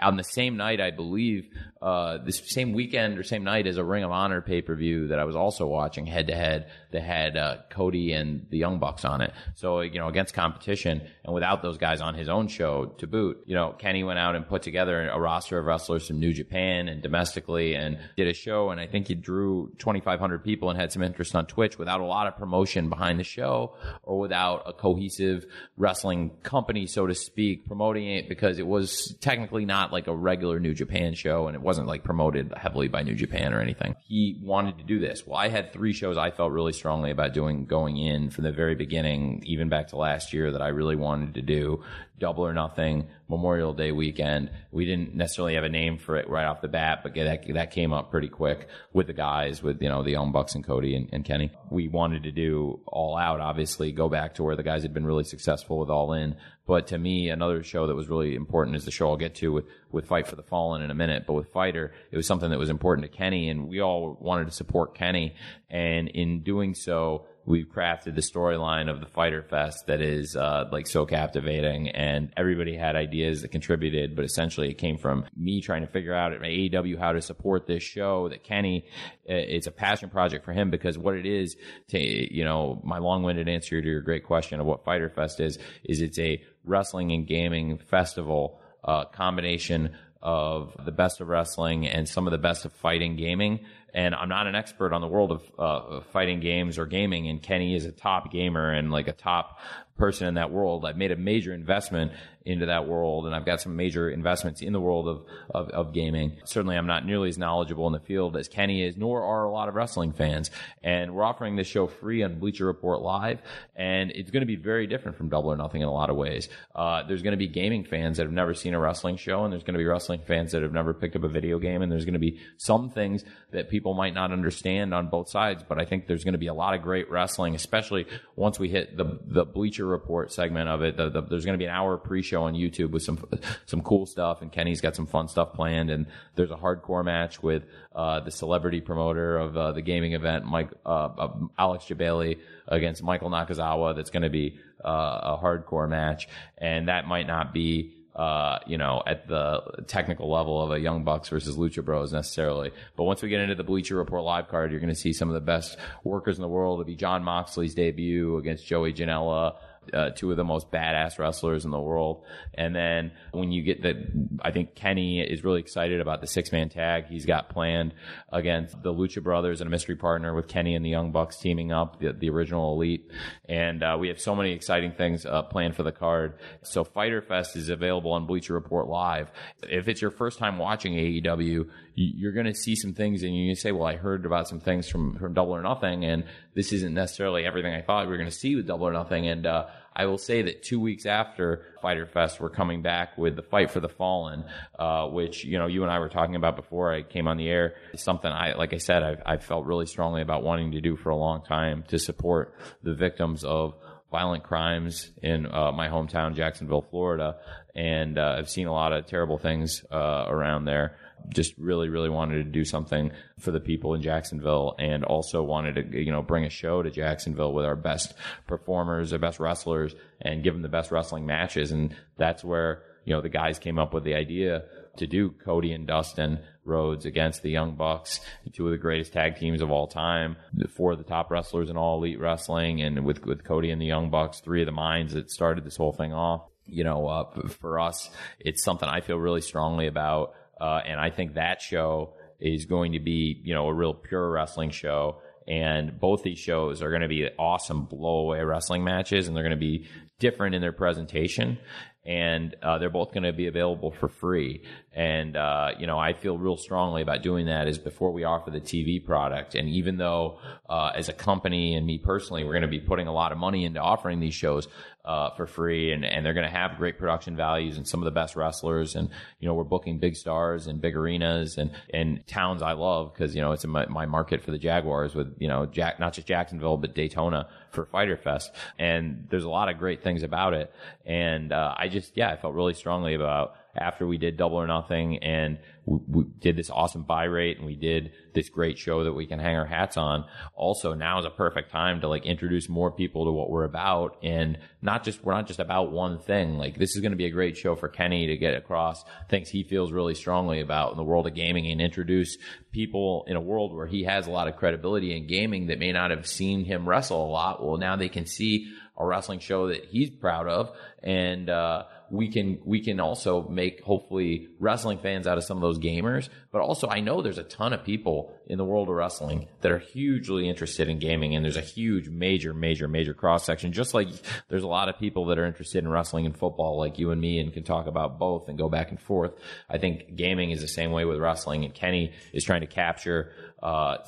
On the same night, I believe, uh, this same weekend or same night as a Ring of Honor pay per view that I was also watching head to head that had uh, Cody and the Young Bucks on it. So, you know, against competition and without those guys on his own show to boot, you know, Kenny went out and put together a roster of wrestlers from New Japan and domestically and did a show. And I think he drew 2,500 people and had some interest on Twitch without a lot of promotion behind the show or without a cohesive wrestling company, so to speak, promoting it because it was technically not like a regular New Japan show and it wasn't like promoted heavily by New Japan or anything. He wanted to do this. Well, I had three shows I felt really strongly about doing going in from the very beginning, even back to last year that I really wanted to do. Double or Nothing, Memorial Day weekend. We didn't necessarily have a name for it right off the bat, but that, that came up pretty quick with the guys, with, you know, the Young Bucks and Cody and, and Kenny. We wanted to do All Out, obviously, go back to where the guys had been really successful with All In. But to me, another show that was really important is the show I'll get to with, with Fight for the Fallen in a minute. But with Fyter, it was something that was important to Kenny, and we all wanted to support Kenny. And in doing so, we've crafted the storyline of the Fyter Fest that is uh, like so captivating, and everybody had ideas that contributed, but essentially it came from me trying to figure out at my AEW how to support this show. That Kenny, uh, it's a passion project for him because what it is, to you know, my long-winded answer to your great question of what Fyter Fest is, is it's a wrestling and gaming festival uh, combination of the best of wrestling and some of the best of fighting gaming. And I'm not an expert on the world of uh, fighting games or gaming, and Kenny is a top gamer and like a top person in that world. I've made a major investment into that world, and I've got some major investments in the world of, of, of gaming. Certainly, I'm not nearly as knowledgeable in the field as Kenny is, nor are a lot of wrestling fans. And we're offering this show free on Bleacher Report Live, and it's going to be very different from Double or Nothing in a lot of ways. Uh, there's going to be gaming fans that have never seen a wrestling show, and there's going to be wrestling fans that have never picked up a video game, and there's going to be some things that people might not understand on both sides. But I think there's going to be a lot of great wrestling, especially once we hit the the Bleacher Report segment of it. The, the, there's going to be an hour pre-show on YouTube with some some cool stuff, and Kenny's got some fun stuff planned. And there's a hardcore match with uh, the celebrity promoter of uh, the gaming event, Mike uh, uh, Alex Jebailey against Michael Nakazawa. That's going to be uh, a hardcore match, and that might not be uh, you know, at the technical level of a Young Bucks versus Lucha Bros necessarily. But once we get into the Bleacher Report live card, you're going to see some of the best workers in the world. It'll be Jon Moxley's debut against Joey Janela. Uh, two of the most badass wrestlers in the world. And then when you get the, I think Kenny is really excited about the six man tag he's got planned against the Lucha Brothers and a mystery partner with Kenny and the Young Bucks teaming up, the, the original Elite. And uh, we have so many exciting things uh, planned for the card. So Fyter Fest is available on Bleacher Report Live. If it's your first time watching AEW, you're going to see some things and you say, well, I heard about some things from, from Double or Nothing and this isn't necessarily everything I thought we were going to see with Double or Nothing. And, uh, I will say that two weeks after Fyter Fest, we're coming back with the Fight for the Fallen, uh, which you know you and I were talking about before I came on the air. It's something I, like I said, I've, i felt really strongly about wanting to do for a long time to support the victims of violent crimes in uh, my hometown, Jacksonville, Florida, and uh, I've seen a lot of terrible things uh, around there just really, really wanted to do something for the people in Jacksonville and also wanted to, you know, bring a show to Jacksonville with our best performers, our best wrestlers and give them the best wrestling matches. And that's where, you know, the guys came up with the idea to do Cody and Dustin Rhodes against the Young Bucks, two of the greatest tag teams of all time, four of the top wrestlers in all elite wrestling, and with with Cody and the Young Bucks, three of the minds that started this whole thing off. You know, uh, for us, it's something I feel really strongly about. Uh, and I think that show is going to be, you know, a real pure wrestling show. And both these shows are going to be awesome blow away wrestling matches and they're going to be different in their presentation and uh, they're both going to be available for free. And uh, you know, I feel real strongly about doing that is before we offer the TV product. And even though, uh, as a company and me personally, we're going to be putting a lot of money into offering these shows uh, for free, and, and they're going to have great production values and some of the best wrestlers. And you know, we're booking big stars and big arenas and and towns I love because you know it's in my, my market for the Jaguars with you know Jack not just Jacksonville but Daytona for Fyter Fest. And there's a lot of great things about it. And uh, I just yeah, I felt really strongly about after we did Double or Nothing and we, did this awesome buy rate and we did this great show that we can hang our hats on. Also, now is a perfect time to like introduce more people to what we're about and not just, we're not just about one thing. Like this is going to be a great show for Kenny to get across things he feels really strongly about in the world of gaming and introduce people in a world where he has a lot of credibility in gaming that may not have seen him wrestle a lot. Well, now they can see a wrestling show that he's proud of and, uh, we can we can also make hopefully wrestling fans out of some of those gamers. But also, I know there's a ton of people in the world of wrestling that are hugely interested in gaming, and there's a huge, major, major, major cross section. Just like there's a lot of people that are interested in wrestling and football, like you and me, and can talk about both and go back and forth. I think gaming is the same way with wrestling, and Kenny is trying to capture uh,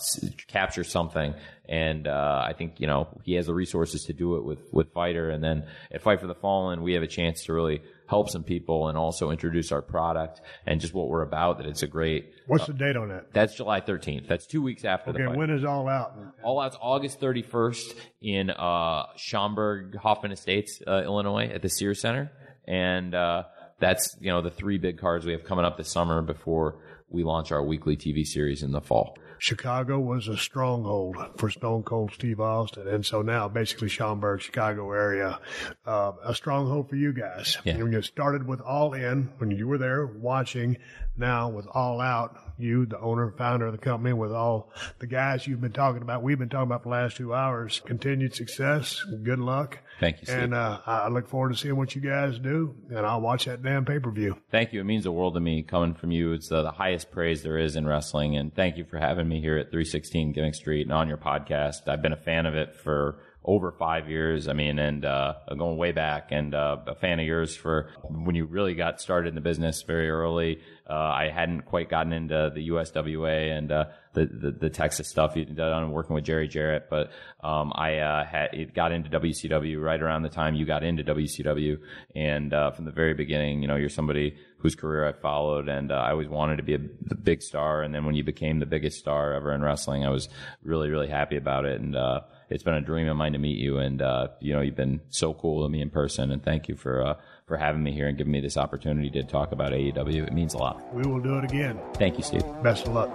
capture something. And uh, I think you know he has the resources to do it with with Fyter, and then at Fight for the Fallen, we have a chance to really help some people and also introduce our product and just what we're about. That it's a great. What's the date on that? That's July 13th. That's two weeks after okay, the fight. when is All Out? All Out's August 31st in uh, Schaumburg, Hoffman Estates, uh, Illinois, at the Sears Center, and uh, that's you know the three big cards we have coming up this summer before we launch our weekly TV series in the fall. Chicago was a stronghold for Stone Cold Steve Austin, and so now basically Schaumburg, Chicago area, uh, a stronghold for you guys. Yeah. When you started with All In, when you were there watching, now with All Out, you, the owner, and founder of the company, with all the guys you've been talking about, we've been talking about for the last two hours, continued success, good luck. Thank you, Steve. And uh, I look forward to seeing what you guys do, and I'll watch that damn pay per view. Thank you. It means the world to me coming from you. It's uh, the highest praise there is in wrestling, and thank you for having me here at 316 Gimmick Street and on your podcast. I've been a fan of it for over five years. I mean, and uh, going way back, and uh, a fan of yours for when you really got started in the business very early. Uh, I hadn't quite gotten into the USWA and uh, the, the, the Texas stuff you done working with Jerry Jarrett, but um, I uh, had it got into WCW right around the time you got into WCW, and uh, from the very beginning, you know, you're somebody whose career I followed, and uh, I always wanted to be a the big star. And then when you became the biggest star ever in wrestling, I was really really happy about it, and uh, it's been a dream of mine to meet you. And uh, you know, you've been so cool to me in person, and thank you for uh, for having me here and giving me this opportunity to talk about AEW. It means a lot. We will do it again. Thank you, Steve. Best of luck.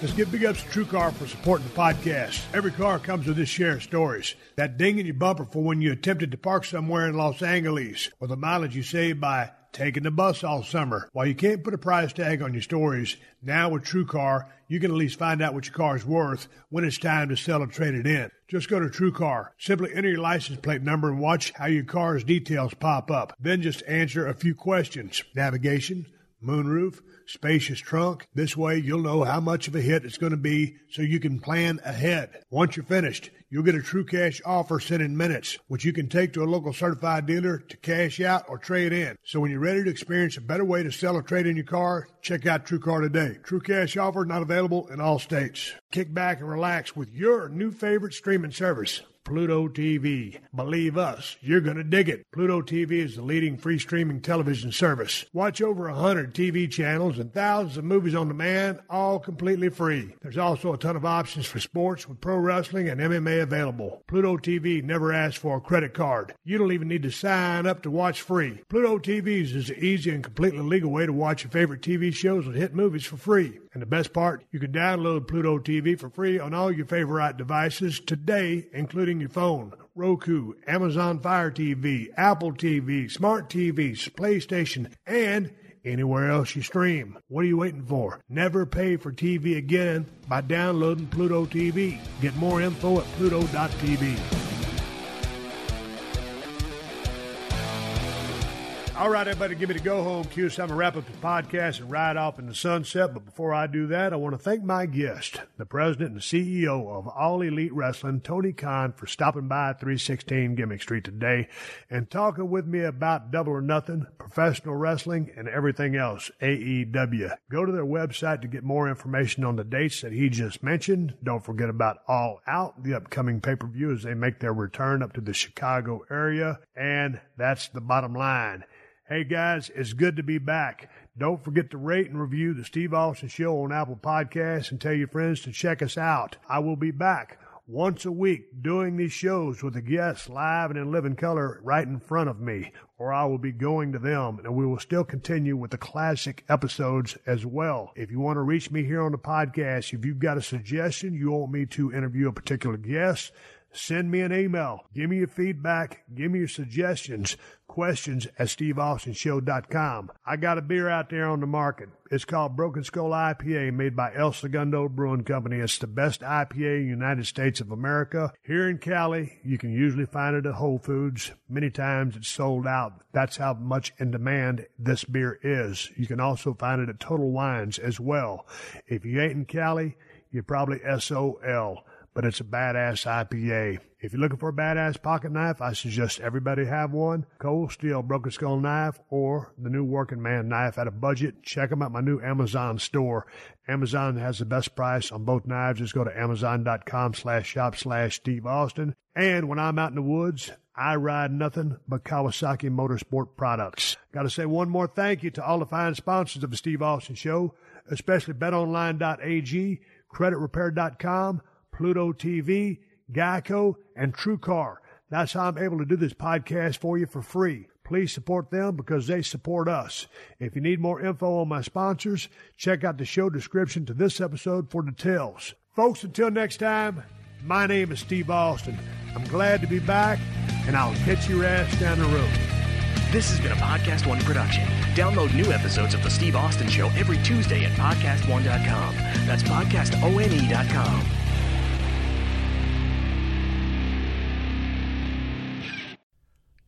Let's give big ups to TrueCar for supporting the podcast. Every car comes with its share of stories. That ding in your bumper for when you attempted to park somewhere in Los Angeles, or the mileage you saved by taking the bus all summer. While you can't put a price tag on your stories, now with TrueCar, you can at least find out what your car is worth when it's time to sell or trade it in. Just go to TrueCar. Simply enter your license plate number and watch how your car's details pop up. Then just answer a few questions. Navigation, moonroof, spacious trunk. This way you'll know how much of a hit it's going to be so you can plan ahead. Once you're finished, you'll get a true cash offer sent in minutes, which you can take to a local certified dealer to cash out or trade in. So when you're ready to experience a better way to sell or trade in your car, check out TrueCar today. True cash offer not available in all states. Kick back and relax with your new favorite streaming service. Pluto TV. Believe us, you're going to dig it. Pluto TV is the leading free streaming television service. Watch over 100 TV channels and thousands of movies on demand, all completely free. There's also a ton of options for sports with pro wrestling and MMA available. Pluto TV never asks for a credit card. You don't even need to sign up to watch free. Pluto TV is an easy and completely legal way to watch your favorite TV shows and hit movies for free. And the best part, you can download Pluto TV for free on all your favorite devices today, including your phone. Roku, Amazon Fire TV, Apple TV, Smart TVs, PlayStation, and anywhere else you stream. What are you waiting for? Never pay for TV again by downloading Pluto TV. Get more info at pluto.tv. All right, everybody, give me the go home cue. So I'm going to wrap up the podcast and ride off in the sunset. But before I do that, I want to thank my guest, the president and CEO of All Elite Wrestling, Tony Khan, for stopping by at 316 Gimmick Street today and talking with me about Double or Nothing, professional wrestling, and everything else, AEW. Go to their website to get more information on the dates that he just mentioned. Don't forget about All Out, the upcoming pay per view as they make their return up to the Chicago area. And that's the bottom line. Hey guys, it's good to be back. Don't forget to rate and review the Steve Austin Show on Apple Podcasts and tell your friends to check us out. I will be back once a week doing these shows with the guests live and in living color right in front of me, or I will be going to them, and we will still continue with the classic episodes as well. If you want to reach me here on the podcast, if you've got a suggestion, you want me to interview a particular guest, send me an email. Give me your feedback. Give me your suggestions. Questions at steveaustinshow.com. I got a beer out there on the market. It's called Broken Skull IPA made by El Segundo Brewing Company. It's the best IPA in the United States of America. Here in Cali, you can usually find it at Whole Foods. Many times it's sold out. That's how much in demand this beer is. You can also find it at Total Wines as well. If you ain't in Cali, you're probably SOL but it's a badass IPA. If you're looking for a badass pocket knife, I suggest everybody have one. Cold Steel Broken Skull knife or the new Working Man knife at a budget. Check them out my new Amazon store. Amazon has the best price on both knives. Just go to amazon.com slash shop slash Steve Austin. And when I'm out in the woods, I ride nothing but Kawasaki Motorsport products. Got to say one more thank you to all the fine sponsors of the Steve Austin Show, especially betonline.ag, creditrepair.com, Pluto TV, Geico, and TrueCar. That's how I'm able to do this podcast for you for free. Please support them because they support us. If you need more info on my sponsors, check out the show description to this episode for details. Folks, until next time, my name is Steve Austin. I'm glad to be back, and I'll catch your ass down the road. This has been a Podcast One production. Download new episodes of The Steve Austin Show every Tuesday at podcastone.com. That's podcastone.com.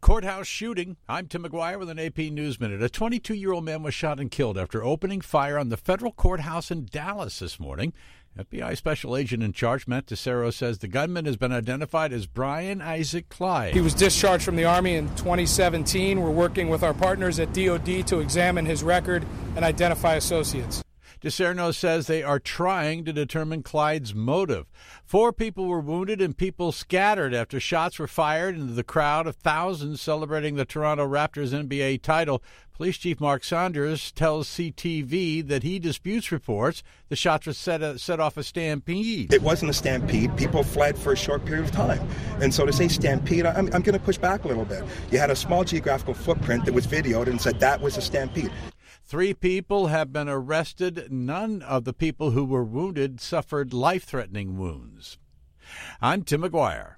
Courthouse shooting. I'm Tim Maguire with an AP News Minute. A 22 year old man was shot and killed after opening fire on the federal courthouse in Dallas this morning. FBI special agent in charge, Matt DeSarno, says the gunman has been identified as Brian Isaac Clyde. He was discharged from the Army in 2017. We're working with our partners at DoD to examine his record and identify associates. DeSarno says they are trying to determine Clyde's motive. Four people were wounded and people scattered after shots were fired into the crowd of thousands celebrating the Toronto Raptors NBA title. Police Chief Mark Saunders tells CTV that he disputes reports the shots were set, uh, set off a stampede. It wasn't a stampede. People fled for a short period of time. And so to say stampede, I'm, I'm going to push back a little bit. You had a small geographical footprint that was videoed and said that was a stampede. Three people have been arrested. None of the people who were wounded suffered life threatening wounds. I'm Tim Maguire.